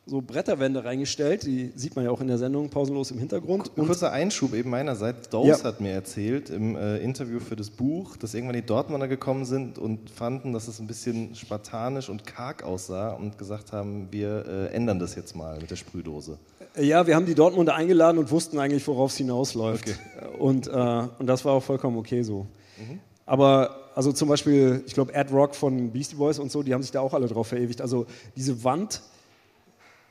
so Bretterwände reingestellt, die sieht man ja auch in der Sendung pausenlos im Hintergrund. Ein kurzer Einschub eben meinerseits. Dose Ja. hat mir erzählt im äh, Interview für das Buch, dass irgendwann die Dortmunder gekommen sind und fanden, dass es ein bisschen spartanisch und karg aussah und gesagt haben, wir äh, ändern das jetzt mal mit der Sprühdose. Ja, wir haben die Dortmunder eingeladen und wussten eigentlich, worauf es hinausläuft. Und, äh, und das war auch vollkommen okay so. Aber also zum Beispiel, ich glaube, Ad Rock von Beastie Boys und so, die haben sich da auch alle drauf verewigt. Also diese Wand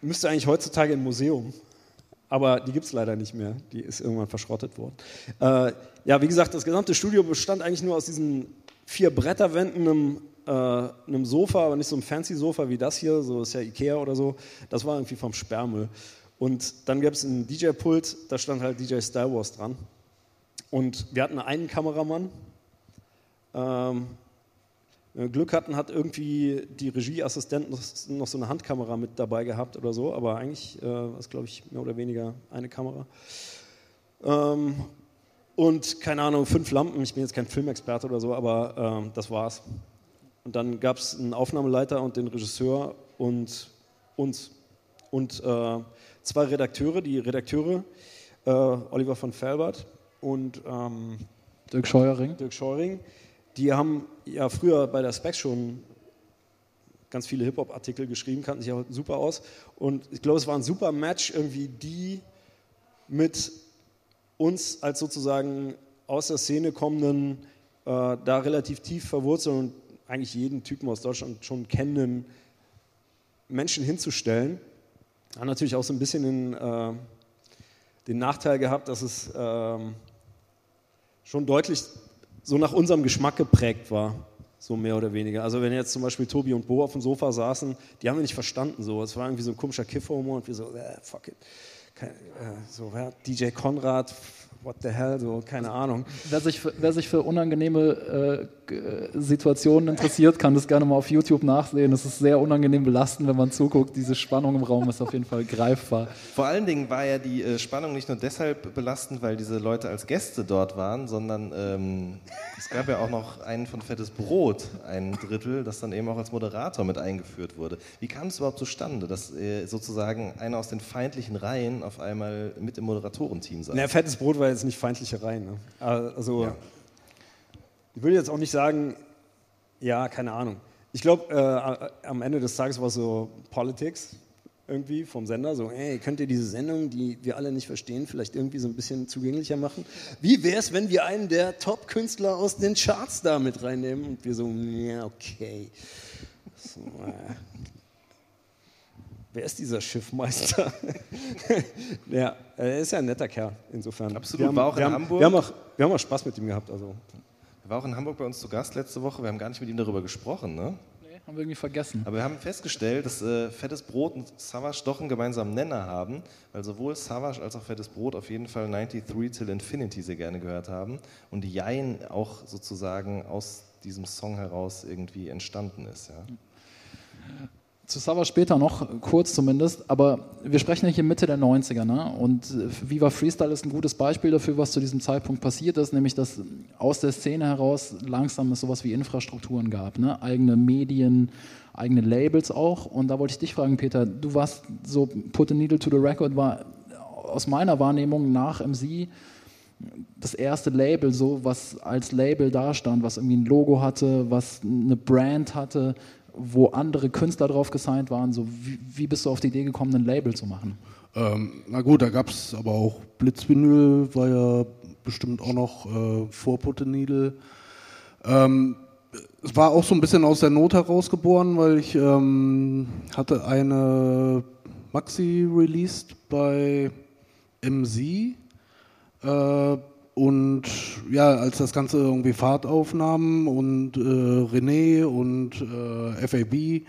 müsste eigentlich heutzutage im Museum. Aber die gibt es leider nicht mehr. Die ist irgendwann verschrottet worden. Äh, ja, wie gesagt, das gesamte Studio bestand eigentlich nur aus diesen vier Bretterwänden, einem, äh, einem Sofa, aber nicht so einem fancy Sofa wie das hier, so ist ja Ikea oder so. Das war irgendwie vom Sperrmüll. Und dann gab es ein DJ-Pult, da stand halt DJ Star Wars dran. Und wir hatten einen Kameramann. Ähm, Glück hatten, hat irgendwie die Regieassistent noch, noch so eine Handkamera mit dabei gehabt oder so, aber eigentlich äh, war es, glaube ich, mehr oder weniger eine Kamera. Ähm, und keine Ahnung, fünf Lampen. Ich bin jetzt kein Filmexperte oder so, aber ähm, das war's. Und dann gab es einen Aufnahmeleiter und den Regisseur und uns. Und äh, zwei Redakteure, die Redakteure, äh, Oliver von Felbert und ähm, Dirk Scheuering. Dirk Scheuring, die haben ja früher bei der Specs schon ganz viele Hip-Hop-Artikel geschrieben, kannten sich auch super aus. Und ich glaube, es war ein super Match, irgendwie die mit uns als sozusagen aus der Szene kommenden, äh, da relativ tief verwurzelten und eigentlich jeden Typen aus Deutschland schon kennenden Menschen hinzustellen. Hat natürlich auch so ein bisschen den, äh, den Nachteil gehabt, dass es ähm, schon deutlich so nach unserem Geschmack geprägt war. So mehr oder weniger. Also wenn jetzt zum Beispiel Tobi und Bo auf dem Sofa saßen, die haben wir nicht verstanden. So. Es war irgendwie so ein komischer Kifferhumor und wir so, äh, fuck it. Kein, äh, so, ja, DJ Konrad, what the hell, so, keine Ahnung. Wer sich für, wer sich für unangenehme äh, g- Situationen interessiert, kann das gerne mal auf YouTube nachsehen. Es ist sehr unangenehm belastend, wenn man zuguckt. Diese Spannung im Raum ist auf jeden Fall greifbar. Vor allen Dingen war ja die äh, Spannung nicht nur deshalb belastend, weil diese Leute als Gäste dort waren, sondern ähm, es gab ja auch noch einen von Fettes Brot, ein Drittel, das dann eben auch als Moderator mit eingeführt wurde. Wie kam es überhaupt zustande, dass äh, sozusagen einer aus den feindlichen Reihen auf einmal mit im Moderatorenteam saß? Na, fettes Brot war jetzt nicht feindliche Reihen. Ne? Also, Ja. ich würde jetzt auch nicht sagen, ja, keine Ahnung. Ich glaube, äh, am Ende des Tages war es so Politics irgendwie vom Sender. So, hey, könnt ihr diese Sendung, die wir alle nicht verstehen, vielleicht irgendwie so ein bisschen zugänglicher machen? Wie wäre es, wenn wir einen der Top-Künstler aus den Charts da mit reinnehmen? Und wir so, ja, okay. So, äh. Wer ist dieser Schiffmeister? ja, er ist ja ein netter Kerl, insofern. Absolut, Wir haben, war auch in wir haben, Hamburg. Wir haben, auch, wir haben auch Spaß mit ihm gehabt. Also. Er war auch in Hamburg bei uns zu Gast letzte Woche. Wir haben gar nicht mit ihm darüber gesprochen, ne? Nee, haben wir irgendwie vergessen. Aber wir haben festgestellt, dass äh, Fettes Brot und Savage doch einen gemeinsamen Nenner haben, weil sowohl Savage als auch Fettes Brot auf jeden Fall 93 Till Infinity sehr gerne gehört haben und die Jein auch sozusagen aus diesem Song heraus irgendwie entstanden ist. Ja. Zu Sava später noch, kurz zumindest, aber wir sprechen ja hier Mitte der 90er, ne? Und Viva Freestyle ist ein gutes Beispiel dafür, was zu diesem Zeitpunkt passiert ist, nämlich dass aus der Szene heraus langsam es sowas wie Infrastrukturen gab, ne? Eigene Medien, eigene Labels auch. Und da wollte ich dich fragen, Peter, du warst so, Put a Needle to the Record war aus meiner Wahrnehmung nach MC das erste Label, so was als Label dastand, was irgendwie ein Logo hatte, was eine Brand hatte, wo andere Künstler drauf gesigned waren. So, wie, wie bist du auf die Idee gekommen, ein Label zu machen? Ähm, na gut, da gab es aber auch Blitzvinyl, war ja bestimmt auch noch äh, vor Puttenidel. Ähm, es war auch so ein bisschen aus der Not heraus geboren, weil ich ähm, hatte eine Maxi released bei MZ äh, und ja, als das Ganze irgendwie Fahrt aufnahm und äh, René und äh, FAB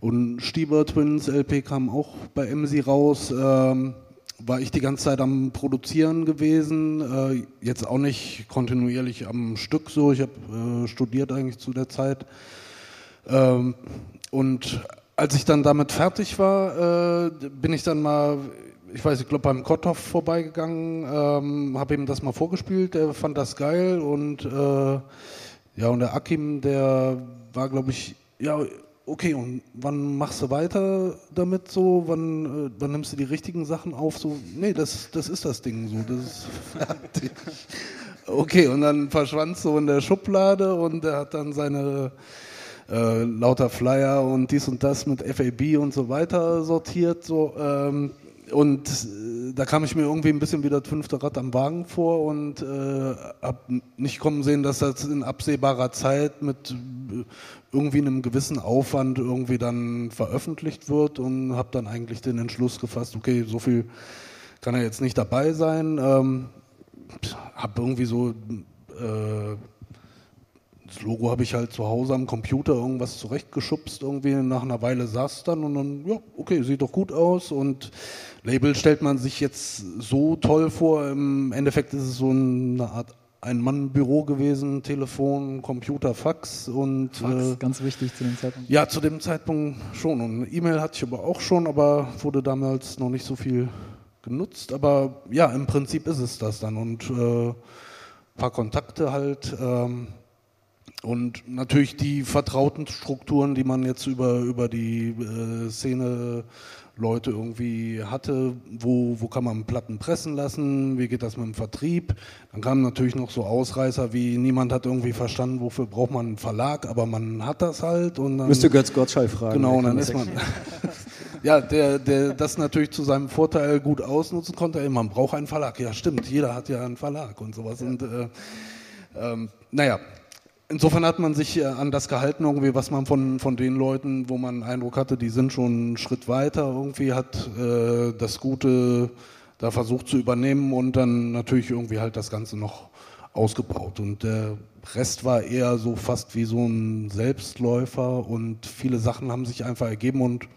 und Stieber Twins LP kam auch bei MC raus, ähm, war ich die ganze Zeit am Produzieren gewesen, äh, jetzt auch nicht kontinuierlich am Stück so, ich habe äh, studiert eigentlich zu der Zeit. Ähm, und als ich dann damit fertig war, äh, bin ich dann mal, ich weiß, ich glaube beim Kotthoff vorbeigegangen, ähm, habe ihm das mal vorgespielt, der fand das geil und äh, ja, und der Akim, der war, glaube ich, ja, okay, und wann machst du weiter damit so? Wann, äh, wann nimmst du die richtigen Sachen auf? So, nee, das, das ist das Ding so, das ist fertig. Okay, und dann verschwand so in der Schublade und er hat dann seine äh, lauter Flyer und dies und das mit FAB und so weiter sortiert. So, ähm, und äh, da kam ich mir irgendwie ein bisschen wie das fünfte Rad am Wagen vor und äh, hab nicht kommen sehen, dass das in absehbarer Zeit mit äh, irgendwie einem gewissen Aufwand irgendwie dann veröffentlicht wird und habe dann eigentlich den Entschluss gefasst, okay, so viel kann er jetzt nicht dabei sein. Ähm, habe irgendwie so äh, das Logo habe ich halt zu Hause am Computer irgendwas zurechtgeschubst, irgendwie. Nach einer Weile saß dann und dann, ja, okay, sieht doch gut aus. Und Label stellt man sich jetzt so toll vor, im Endeffekt ist es so eine Art Ein-Mann-Büro gewesen, Telefon, Computer, Fax und Fax, äh, ganz wichtig zu dem Zeitpunkt. ja, zu dem Zeitpunkt schon. Und E-Mail hatte ich aber auch schon, aber wurde damals noch nicht so viel genutzt, aber ja, im Prinzip ist es das dann. Und äh, paar Kontakte halt, ähm, und natürlich die vertrauten Strukturen, die man jetzt über, über die äh, Szene Leute irgendwie hatte, wo, wo kann man Platten pressen lassen, wie geht das mit dem Vertrieb. Dann kamen natürlich noch so Ausreißer wie niemand hat irgendwie verstanden, wofür braucht man einen Verlag, aber man hat das halt. Und dann, Müsste Götz Gottschalk fragen. Genau, und dann ist man. ja, der, der das natürlich zu seinem Vorteil gut ausnutzen konnte. Ey, man braucht einen Verlag. Ja, stimmt, jeder hat ja einen Verlag und sowas. Und äh, ähm, naja, insofern hat man sich äh, an das gehalten, irgendwie, was man von, von den Leuten, wo man Eindruck hatte, die sind schon einen Schritt weiter, irgendwie hat äh, das Gute da versucht zu übernehmen und dann natürlich irgendwie halt das Ganze noch ausgebaut. Und der Rest war eher so fast wie so ein Selbstläufer und viele Sachen haben sich einfach ergeben und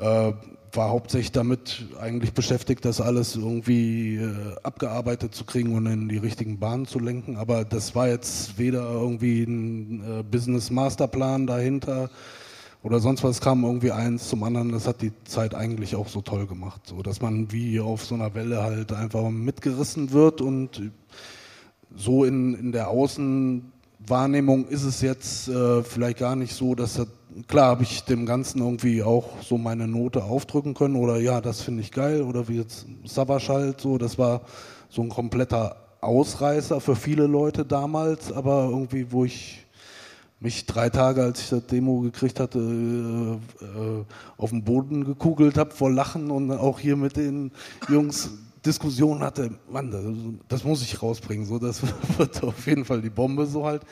äh, war hauptsächlich damit eigentlich beschäftigt, das alles irgendwie äh, abgearbeitet zu kriegen und in die richtigen Bahnen zu lenken. Aber das war jetzt weder irgendwie ein äh, Business Masterplan dahinter oder sonst was kam irgendwie eins zum anderen. Das hat die Zeit eigentlich auch so toll gemacht, so dass man wie auf so einer Welle halt einfach mitgerissen wird und so in, in der Außenwahrnehmung ist es jetzt äh, vielleicht gar nicht so, dass das klar habe ich dem Ganzen irgendwie auch so meine Note aufdrücken können oder ja, das finde ich geil oder wie jetzt Savage halt so, das war so ein kompletter Ausreißer für viele Leute damals, aber irgendwie, wo ich mich drei Tage, als ich das Demo gekriegt hatte, äh, äh, auf den Boden gekugelt habe vor Lachen und auch hier mit den Jungs Diskussionen hatte, Mann, das, das muss ich rausbringen, so, das wird auf jeden Fall die Bombe so halt.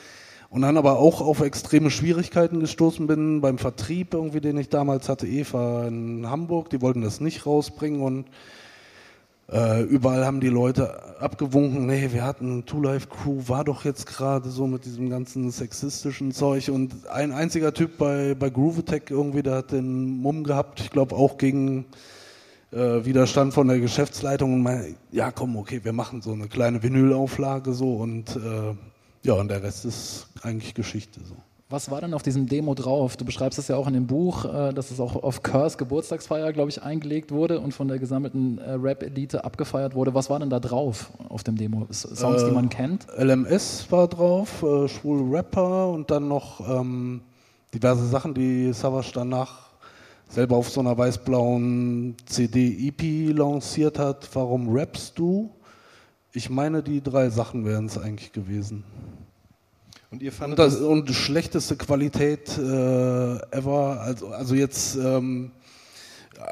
Und dann aber auch auf extreme Schwierigkeiten gestoßen bin beim Vertrieb, irgendwie, den ich damals hatte, Eva in Hamburg. Die wollten das nicht rausbringen und äh, überall haben die Leute abgewunken, nee, wir hatten Two Life Crew, war doch jetzt gerade so mit diesem ganzen sexistischen Zeug und ein einziger Typ bei, bei Groove Attack irgendwie, der hat den Mumm gehabt, ich glaube auch gegen äh, Widerstand von der Geschäftsleitung und meine, ja komm, okay, wir machen so eine kleine Vinylauflage so und äh, ja, und der Rest ist eigentlich Geschichte so. Was war denn auf diesem Demo drauf? Du beschreibst es ja auch in dem Buch, äh, dass es auch auf Curse Geburtstagsfeier, glaube ich, eingelegt wurde und von der gesammelten äh, Rap-Elite abgefeiert wurde. Was war denn da drauf auf dem Demo? Songs, die man kennt? LMS war drauf, äh, schwul Rapper und dann noch ähm, diverse Sachen, die Savage danach selber auf so einer weiß-blauen CD-EP lanciert hat. Warum rappst du? Ich meine, die drei Sachen wären es eigentlich gewesen. Und ihr fandet und, das, und schlechteste Qualität äh, ever, also, also jetzt ähm,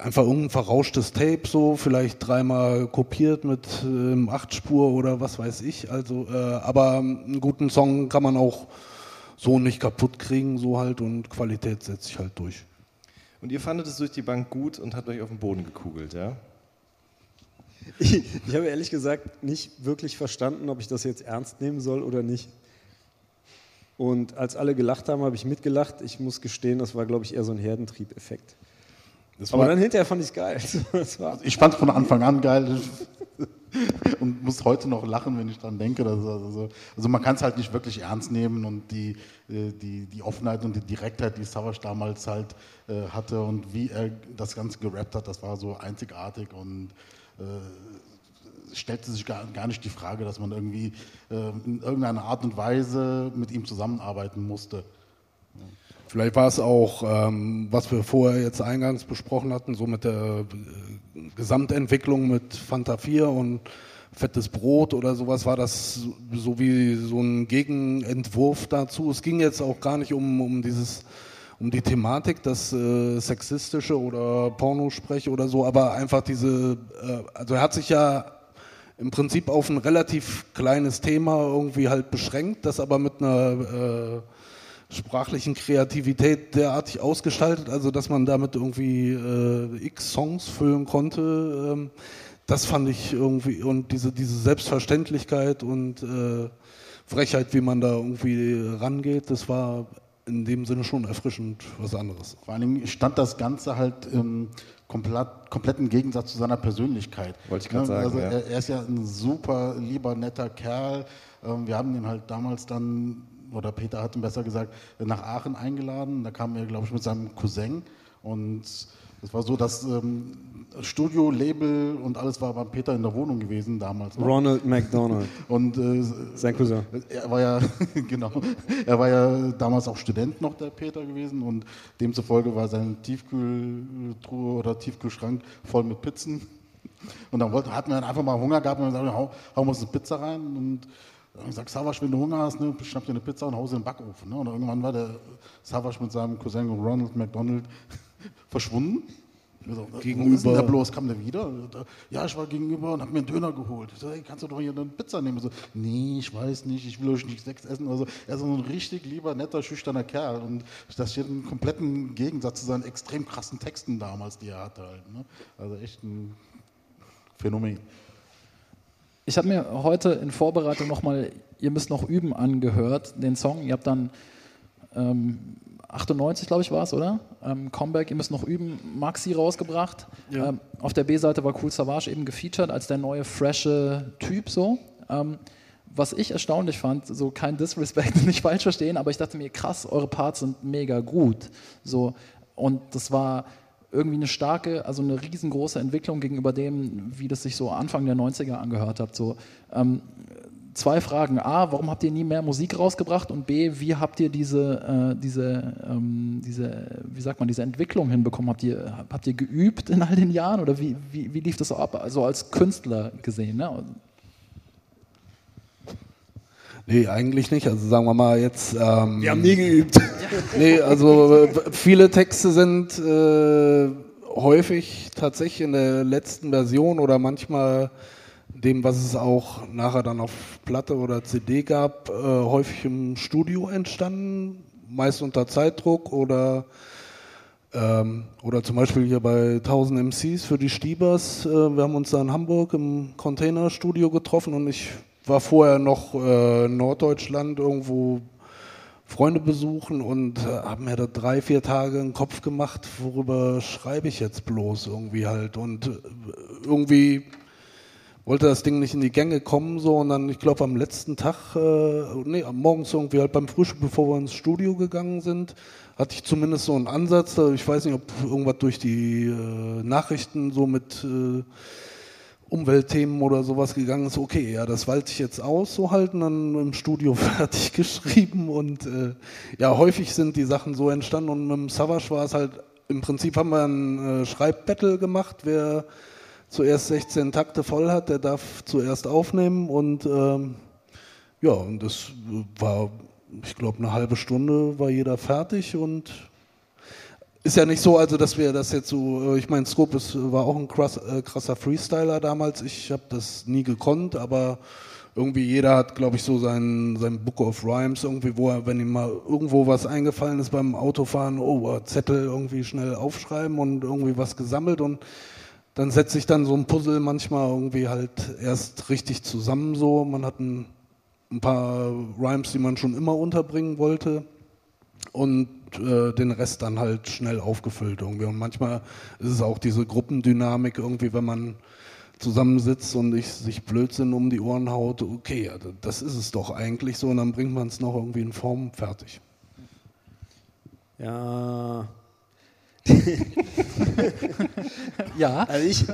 einfach irgendein verrauschtes Tape so, vielleicht dreimal kopiert mit ähm, Achtspur oder was weiß ich. Also, äh, aber einen guten Song kann man auch so nicht kaputt kriegen, so halt und Qualität setzt sich halt durch. Und ihr fandet es durch die Bank gut und habt euch auf den Boden gekugelt, ja? Ich, ich habe ehrlich gesagt nicht wirklich verstanden, ob ich das jetzt ernst nehmen soll oder nicht. Und als alle gelacht haben, habe ich mitgelacht. Ich muss gestehen, das war, glaube ich, eher so ein Herdentrieb-Effekt. Aber dann hinterher fand ich es geil. ich fand es von Anfang an geil und muss heute noch lachen, wenn ich daran denke. Also, also, man kann es halt nicht wirklich ernst nehmen und die, äh, die, die Offenheit und die Direktheit, die Savage damals halt äh, hatte und wie er das Ganze gerappt hat, das war so einzigartig und äh, stellte sich gar, gar, nicht die Frage, dass man irgendwie äh, in irgendeiner Art und Weise mit ihm zusammenarbeiten musste. Vielleicht war es auch, ähm, was wir vorher jetzt eingangs besprochen hatten, so mit der äh, Gesamtentwicklung mit Fanta 4 und fettes Brot oder sowas, war das so wie so ein Gegenentwurf dazu. Es ging jetzt auch gar nicht um, um dieses um die Thematik, das äh, sexistische oder Pornosprech oder so, aber einfach diese, äh, also er hat sich ja im Prinzip auf ein relativ kleines Thema irgendwie halt beschränkt, das aber mit einer äh, sprachlichen Kreativität derartig ausgestaltet, also dass man damit irgendwie äh, x Songs füllen konnte. Ähm, das fand ich irgendwie und diese diese Selbstverständlichkeit und äh, Frechheit, wie man da irgendwie rangeht, das war in dem Sinne schon erfrischend was anderes. Vor allem stand das Ganze halt im komplett, kompletten Gegensatz zu seiner Persönlichkeit. Wollte ich gerade sagen. Also ja. er, er, ist ja ein super lieber, netter Kerl. Ähm, wir haben ihn halt damals dann, oder Peter hat ihn besser gesagt, nach Aachen eingeladen. Da kam er, glaube ich, mit seinem Cousin und es war so, dass ähm, Studio, Label und alles war bei Peter in der Wohnung gewesen damals. Noch. Ronald McDonald. Und äh, sein Cousin. Er war ja genau. Er war ja damals auch Student noch der Peter gewesen und demzufolge war sein Tiefkühltruhe oder Tiefkühlschrank voll mit Pizzen. Und dann wollten, hatten wir einfach mal Hunger gehabt und gesagt, hau, hauen wir uns eine Pizza rein und ich sag, Savasch, wenn du Hunger hast, ne, schnapp dir eine Pizza und hau sie in den Backofen. Ne? Und irgendwann war der Savasch mit seinem Cousin Ronald McDonald verschwunden. So, gegenüber. Der bloß? Kam der wieder? Ja, ich war gegenüber und habe mir einen Döner geholt. Ich so, hey, kannst du doch hier eine Pizza nehmen? So, nee, ich weiß nicht, ich will euch nicht Sex essen. Also, er ist so ein richtig lieber, netter, schüchterner Kerl. Und das steht im kompletten Gegensatz zu seinen extrem krassen Texten damals, die er hatte. Halt, ne? Also echt ein Phänomen. Ich habe mir heute in Vorbereitung nochmal Ihr müsst noch üben angehört, den Song. Ihr habt dann ähm, 98, glaube ich, war es, oder? Ähm, Comeback, ihr müsst noch üben, Maxi rausgebracht. Ja. Ähm, auf der B-Seite war Cool Savage eben gefeatured als der neue, frische Typ so. Ähm, was ich erstaunlich fand, so kein Disrespect, nicht falsch verstehen, aber ich dachte mir, krass, eure Parts sind mega gut. So, und das war irgendwie eine starke, also eine riesengroße Entwicklung gegenüber dem, wie das sich so Anfang der 90er angehört hat. So, ähm, zwei Fragen. A, warum habt ihr nie mehr Musik rausgebracht? Und B, wie habt ihr diese, äh, diese, ähm, diese, wie sagt man, diese Entwicklung hinbekommen? Habt ihr, habt ihr geübt in all den Jahren oder wie, wie, wie lief das so ab? Also als Künstler gesehen, ne? Nee, eigentlich nicht. Also sagen wir mal jetzt. Ähm, Wir haben nie geübt. Nee, also viele Texte sind äh, häufig tatsächlich in der letzten Version oder manchmal dem, was es auch nachher dann auf Platte oder CD gab, äh, häufig im Studio entstanden, meist unter Zeitdruck oder ähm, oder zum Beispiel hier bei 1000 MCs für die Stiebers. Äh, wir haben uns da in Hamburg im Containerstudio getroffen und ich war vorher noch äh, Norddeutschland irgendwo Freunde besuchen und äh, haben mir da drei, vier Tage einen Kopf gemacht, worüber schreibe ich jetzt bloß irgendwie halt. Und äh, irgendwie wollte das Ding nicht in die Gänge kommen, so und dann, ich glaube, am letzten Tag, äh, nee, morgens irgendwie halt beim Frühstück, bevor wir ins Studio gegangen sind, hatte ich zumindest so einen Ansatz. äh, Ich weiß nicht, ob irgendwas durch die äh, Nachrichten so mit äh, Umweltthemen oder sowas gegangen ist, okay, ja, das walte ich jetzt aus, so halten, dann im Studio fertig geschrieben und äh, ja, häufig sind die Sachen so entstanden und mit dem Savage war es halt, im Prinzip haben wir ein äh, Schreibbattle gemacht, wer zuerst 16 Takte voll hat, der darf zuerst aufnehmen und ähm, ja, und das war, ich glaube, eine halbe Stunde war jeder fertig und ist ja nicht so, also dass wir das jetzt so, äh, ich meine, Scope ist, war auch ein krass, äh, krasser Freestyler damals. Ich habe das nie gekonnt, aber irgendwie jeder hat, glaube ich, so sein, sein Book of Rhymes irgendwie, wo er, wenn ihm mal irgendwo was eingefallen ist beim Autofahren, oh, Zettel irgendwie schnell aufschreiben und irgendwie was gesammelt und dann setzt sich dann so ein Puzzle manchmal irgendwie halt erst richtig zusammen so. Man hat ein, ein paar Rhymes, die man schon immer unterbringen wollte und äh, den Rest dann halt schnell aufgefüllt irgendwie. Und manchmal ist es auch diese Gruppendynamik irgendwie, wenn man zusammensitzt und ich, sich Blödsinn um die Ohren haut, okay, ja, das ist es doch eigentlich so und dann bringt man es noch irgendwie in Form fertig. Ja. Ja. Also ich,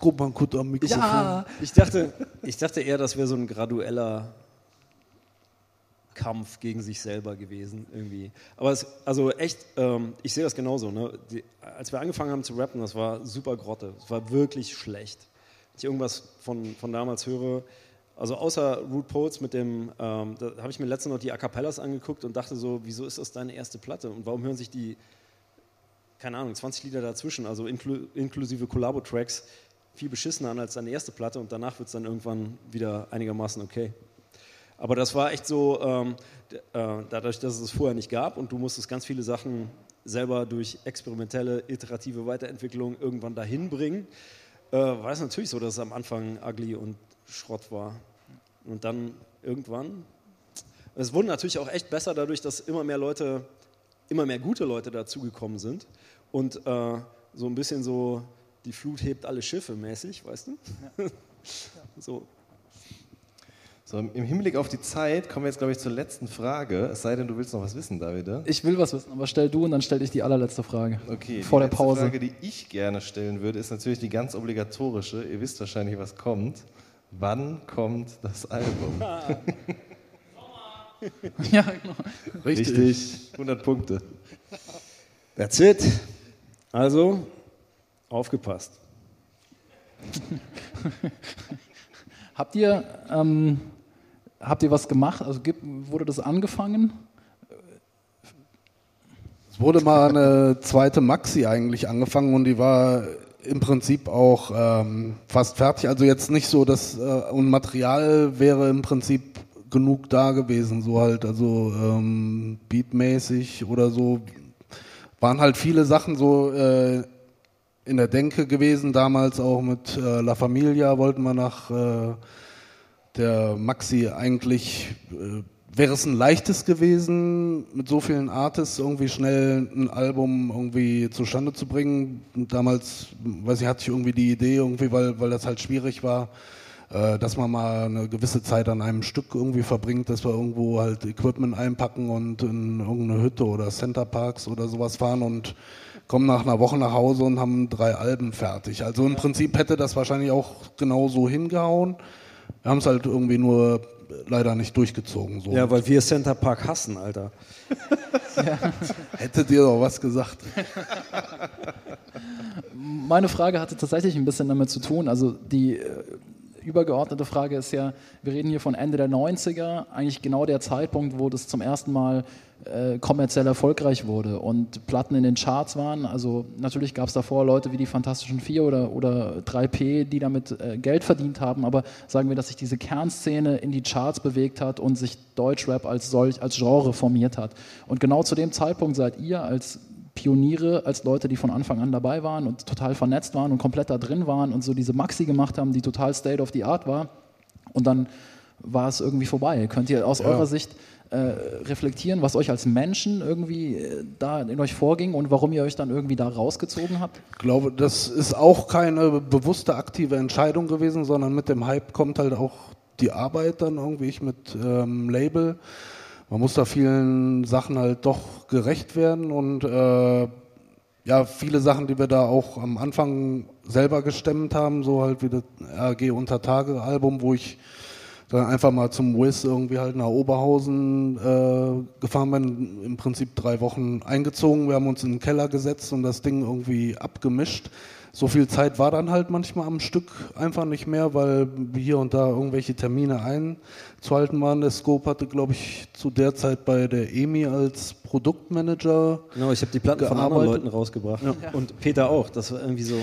kurz am Mikrofon. Ja. ich, dachte, ich dachte eher, das wäre so ein gradueller Kampf gegen sich selber gewesen irgendwie. Aber es, also echt, ähm, ich sehe das genauso. Ne? Die, als wir angefangen haben zu rappen, das war super Grotte. Es war wirklich schlecht. Wenn ich irgendwas von, von damals höre, also außer Root Poets mit dem, ähm, da habe ich mir letztens noch die A Cappellas angeguckt und dachte so, wieso ist das deine erste Platte und warum hören sich die, keine Ahnung, 20 Lieder dazwischen, also inklu inklusive Collabo-Tracks, viel beschissener an als deine erste Platte und danach wird es dann irgendwann wieder einigermaßen okay. Aber das war echt so, ähm, äh, dadurch, dass es es vorher nicht gab und du musstest ganz viele Sachen selber durch experimentelle, iterative Weiterentwicklung irgendwann dahin bringen, äh, war es natürlich so, dass es am Anfang ugly und Schrott war. Und dann irgendwann. Es wurde natürlich auch echt besser dadurch, dass immer mehr Leute, immer mehr gute Leute dazugekommen sind und äh, so ein bisschen so die Flut hebt alle Schiffe mäßig, weißt du? so. So, Im Hinblick auf die Zeit kommen wir jetzt, glaube ich, zur letzten Frage. Es sei denn, du willst noch was wissen, David. Ich will was wissen, aber stell du und dann stelle ich die allerletzte Frage. Okay, Vor die der Pause. letzte Frage, die ich gerne stellen würde, ist natürlich die ganz obligatorische. Ihr wisst wahrscheinlich, was kommt. Wann kommt das Album? ja, genau. Richtig. 100 Punkte. That's it. Also, aufgepasst. Habt ihr, ähm, habt ihr was gemacht? Also wurde das angefangen? Es wurde mal eine zweite Maxi eigentlich angefangen und die war im Prinzip auch ähm, fast fertig. Also jetzt nicht so, dass äh, und Material wäre im Prinzip genug da gewesen, so halt, also ähm, beatmäßig oder so. Waren halt viele Sachen so äh, in der Denke gewesen, damals auch mit äh, La Familia wollten wir nach äh, der Maxi eigentlich, äh, wäre es ein leichtes gewesen, mit so vielen Artists irgendwie schnell ein Album irgendwie zustande zu bringen. Damals, weiß ich, hatte ich irgendwie die Idee, irgendwie, weil, weil das halt schwierig war, äh, dass man mal eine gewisse Zeit an einem Stück irgendwie verbringt, dass wir irgendwo halt Equipment einpacken und in irgendeine Hütte oder Center Parks oder sowas fahren und kommen nach einer Woche nach Hause und haben drei Alben fertig. Also im Prinzip hätte das wahrscheinlich auch genauso hingehauen. Wir haben es halt irgendwie nur leider nicht durchgezogen. So. Ja, weil wir Center Park hassen, Alter. Hättet ihr doch was gesagt. Meine Frage hatte tatsächlich ein bisschen damit zu tun. Also die äh, übergeordnete Frage ist ja, wir reden hier von Ende der 90er, eigentlich genau der Zeitpunkt, wo das zum ersten Mal äh, kommerziell erfolgreich wurde und Platten in den Charts waren. Also natürlich gab es davor Leute wie die Fantastischen Vier oder, oder 3P, die damit äh, Geld verdient haben, aber sagen wir, dass sich diese Kernszene in die Charts bewegt hat und sich Deutschrap als solch, als Genre formiert hat. Und genau zu dem Zeitpunkt seid ihr als Pioniere, als Leute, die von Anfang an dabei waren und total vernetzt waren und komplett da drin waren und so diese Maxi gemacht haben, die total State of the Art war. Und dann war es irgendwie vorbei. Könnt ihr aus Ja. eurer Sicht äh, reflektieren, was euch als Menschen irgendwie äh, da in euch vorging und warum ihr euch dann irgendwie da rausgezogen habt? Ich glaube, das ist auch keine bewusste aktive Entscheidung gewesen, sondern mit dem Hype kommt halt auch die Arbeit dann irgendwie ich mit ähm, Label. Man muss da vielen Sachen halt doch gerecht werden und äh, ja, viele Sachen, die wir da auch am Anfang selber gestemmt haben, so halt wie das RG Untertage Album, wo ich dann einfach mal zum Wiz irgendwie halt nach Oberhausen äh, gefahren bin, im Prinzip drei Wochen eingezogen. Wir haben uns in den Keller gesetzt und das Ding irgendwie abgemischt. So viel Zeit war dann halt manchmal am Stück einfach nicht mehr, weil hier und da irgendwelche Termine einzuhalten waren. Der Scope hatte, glaube ich, zu der Zeit bei der EMI als Produktmanager Genau, ich habe die Platten von anderen Gearbeitet. Leuten rausgebracht. Und Peter auch. Das war irgendwie so.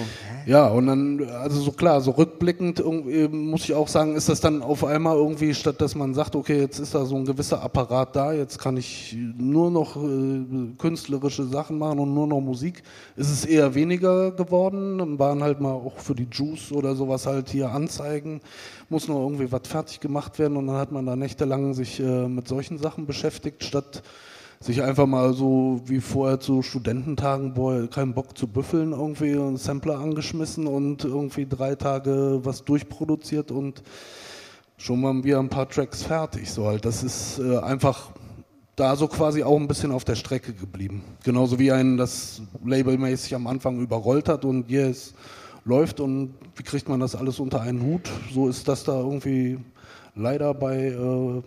Ja, und dann, also so klar, so rückblickend irgendwie muss ich auch sagen, ist das dann auf einmal irgendwie, statt dass man sagt, okay, jetzt ist da so ein gewisser Apparat da, jetzt kann ich nur noch äh, künstlerische Sachen machen und nur noch Musik, ist es eher weniger geworden. Dann waren halt mal auch für die Juice oder sowas halt hier Anzeigen, muss noch irgendwie was fertig gemacht werden und dann hat man da nächtelang sich äh, mit solchen Sachen beschäftigt, statt sich einfach mal so wie vorher zu Studententagen, boah, keinen Bock zu büffeln, irgendwie einen Sampler angeschmissen und irgendwie drei Tage was durchproduziert und schon waren wir ein paar Tracks fertig. So halt, das ist äh, einfach da so quasi auch ein bisschen auf der Strecke geblieben. Genauso wie einen das labelmäßig am Anfang überrollt hat und jetzt läuft und wie kriegt man das alles unter einen Hut? So ist das da irgendwie leider bei äh,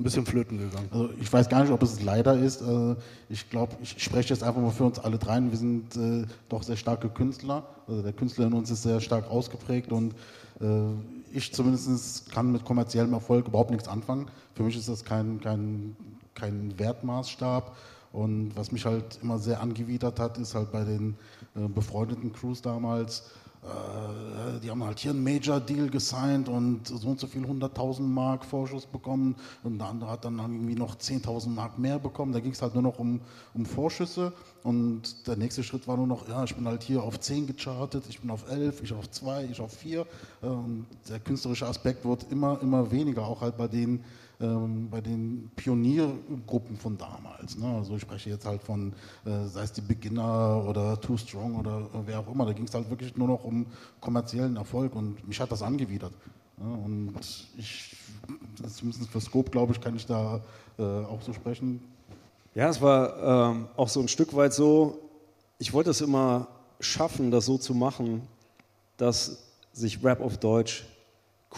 ein bisschen flöten gegangen. Also ich weiß gar nicht, ob es leider ist. Äh, Ich glaube, ich spreche jetzt einfach mal für uns alle dreien. Wir sind äh, doch sehr starke Künstler. Also der Künstler in uns ist sehr stark ausgeprägt und äh, ich zumindest kann mit kommerziellem Erfolg überhaupt nichts anfangen. Für mich ist das kein, kein, kein Wertmaßstab. Und was mich halt immer sehr angewidert hat, ist halt bei den äh, befreundeten Crews damals, die haben halt hier einen Major-Deal gesigned und so und so viel 100.000 Mark Vorschuss bekommen und der andere hat dann irgendwie noch 10.000 Mark mehr bekommen. Da ging es halt nur noch um, um Vorschüsse und der nächste Schritt war nur noch, ja, ich bin halt hier auf 10 gechartet, ich bin auf 11, ich auf 2, ich auf 4. Und der künstlerische Aspekt wird immer, immer weniger, auch halt bei den ähm, bei den Pioniergruppen von damals. Ne? Also ich spreche jetzt halt von, äh, sei es die Beginner oder Too Strong oder wer auch immer, da ging es halt wirklich nur noch um kommerziellen Erfolg und mich hat das angewidert. Ne? Und ich, zumindest für Scope, glaube ich, kann ich da äh, auch so sprechen. Ja, es war ähm, auch so ein Stück weit so, ich wollte es immer schaffen, das so zu machen, dass sich Rap auf Deutsch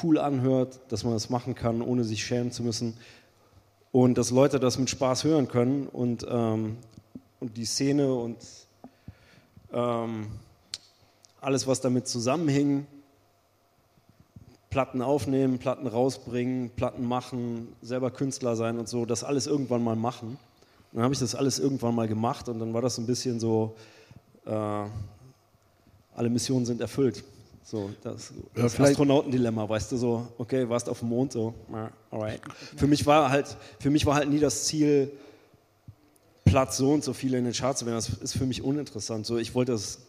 cool anhört, dass man das machen kann, ohne sich schämen zu müssen und dass Leute das mit Spaß hören können und, ähm, und die Szene und ähm, alles, was damit zusammenhing, Platten aufnehmen, Platten rausbringen, Platten machen, selber Künstler sein und so, das alles irgendwann mal machen. Dann habe ich das alles irgendwann mal gemacht und dann war das ein bisschen so, äh, alle Missionen sind erfüllt. So, das, das Astronautendilemma, weißt du, so, okay, warst auf dem Mond, so, alright. Für mich war halt, für mich war halt nie das Ziel, Platz so und so viele in den Charts zu werden. Das ist für mich uninteressant. So, ich wollte das,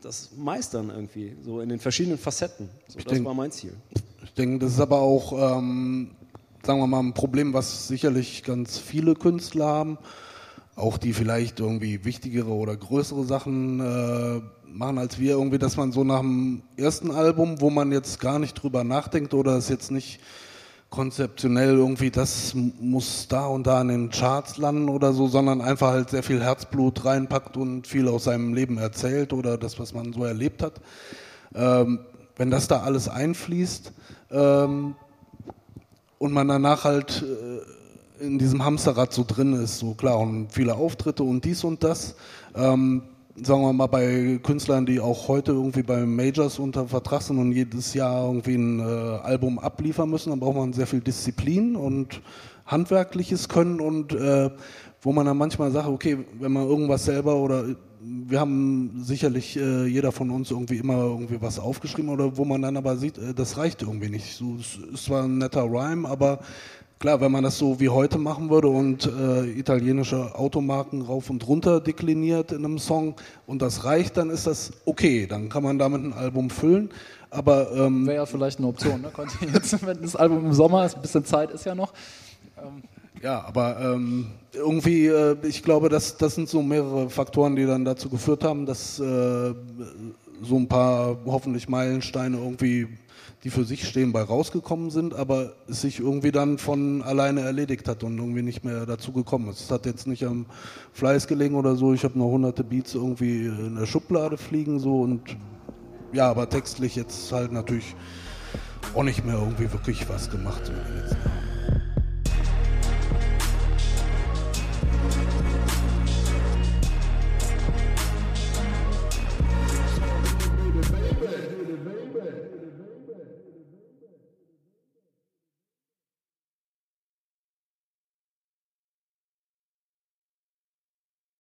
das meistern irgendwie, so in den verschiedenen Facetten. So, das denk- war mein Ziel. Ich Ich denke, das ist aber auch, ähm, sagen wir mal, ein Problem, was sicherlich ganz viele Künstler haben. Auch die vielleicht irgendwie wichtigere oder größere Sachen äh, machen als wir irgendwie, dass man so nach dem ersten Album, wo man jetzt gar nicht drüber nachdenkt oder es jetzt nicht konzeptionell irgendwie, das muss da und da in den Charts landen oder so, sondern einfach halt sehr viel Herzblut reinpackt und viel aus seinem Leben erzählt oder das, was man so erlebt hat. Ähm, wenn das da alles einfließt ähm, und man danach halt äh, in diesem Hamsterrad so drin ist, so klar, und viele Auftritte und dies und das, ähm, sagen wir mal, bei Künstlern, die auch heute irgendwie bei Majors unter Vertrag sind und jedes Jahr irgendwie ein äh, Album abliefern müssen, dann braucht man sehr viel Disziplin und handwerkliches Können und äh, wo man dann manchmal sagt, okay, wenn man irgendwas selber oder wir haben sicherlich äh, jeder von uns irgendwie immer irgendwie was aufgeschrieben oder wo man dann aber sieht, äh, das reicht irgendwie nicht. So, es ist zwar ein netter Rhyme, aber Klar, wenn man das so wie heute machen würde und äh, italienische Automarken rauf und runter dekliniert in einem Song und das reicht, dann ist das okay. Dann kann man damit ein Album füllen. Aber ähm, wäre ja vielleicht eine Option. Ne? jetzt, wenn das Album im Sommer ist, ein bisschen Zeit ist ja noch. Ähm. Ja, aber ähm, irgendwie, äh, ich glaube, das, das sind so mehrere Faktoren, die dann dazu geführt haben, dass äh, so ein paar hoffentlich Meilensteine irgendwie die für sich stehen, bei rausgekommen sind, aber es sich irgendwie dann von alleine erledigt hat und irgendwie nicht mehr dazu gekommen ist. Es hat jetzt nicht am Fleiß gelegen oder so. Ich habe noch hunderte Beats irgendwie in der Schublade fliegen so und ja, aber textlich jetzt halt natürlich auch nicht mehr irgendwie wirklich was gemacht so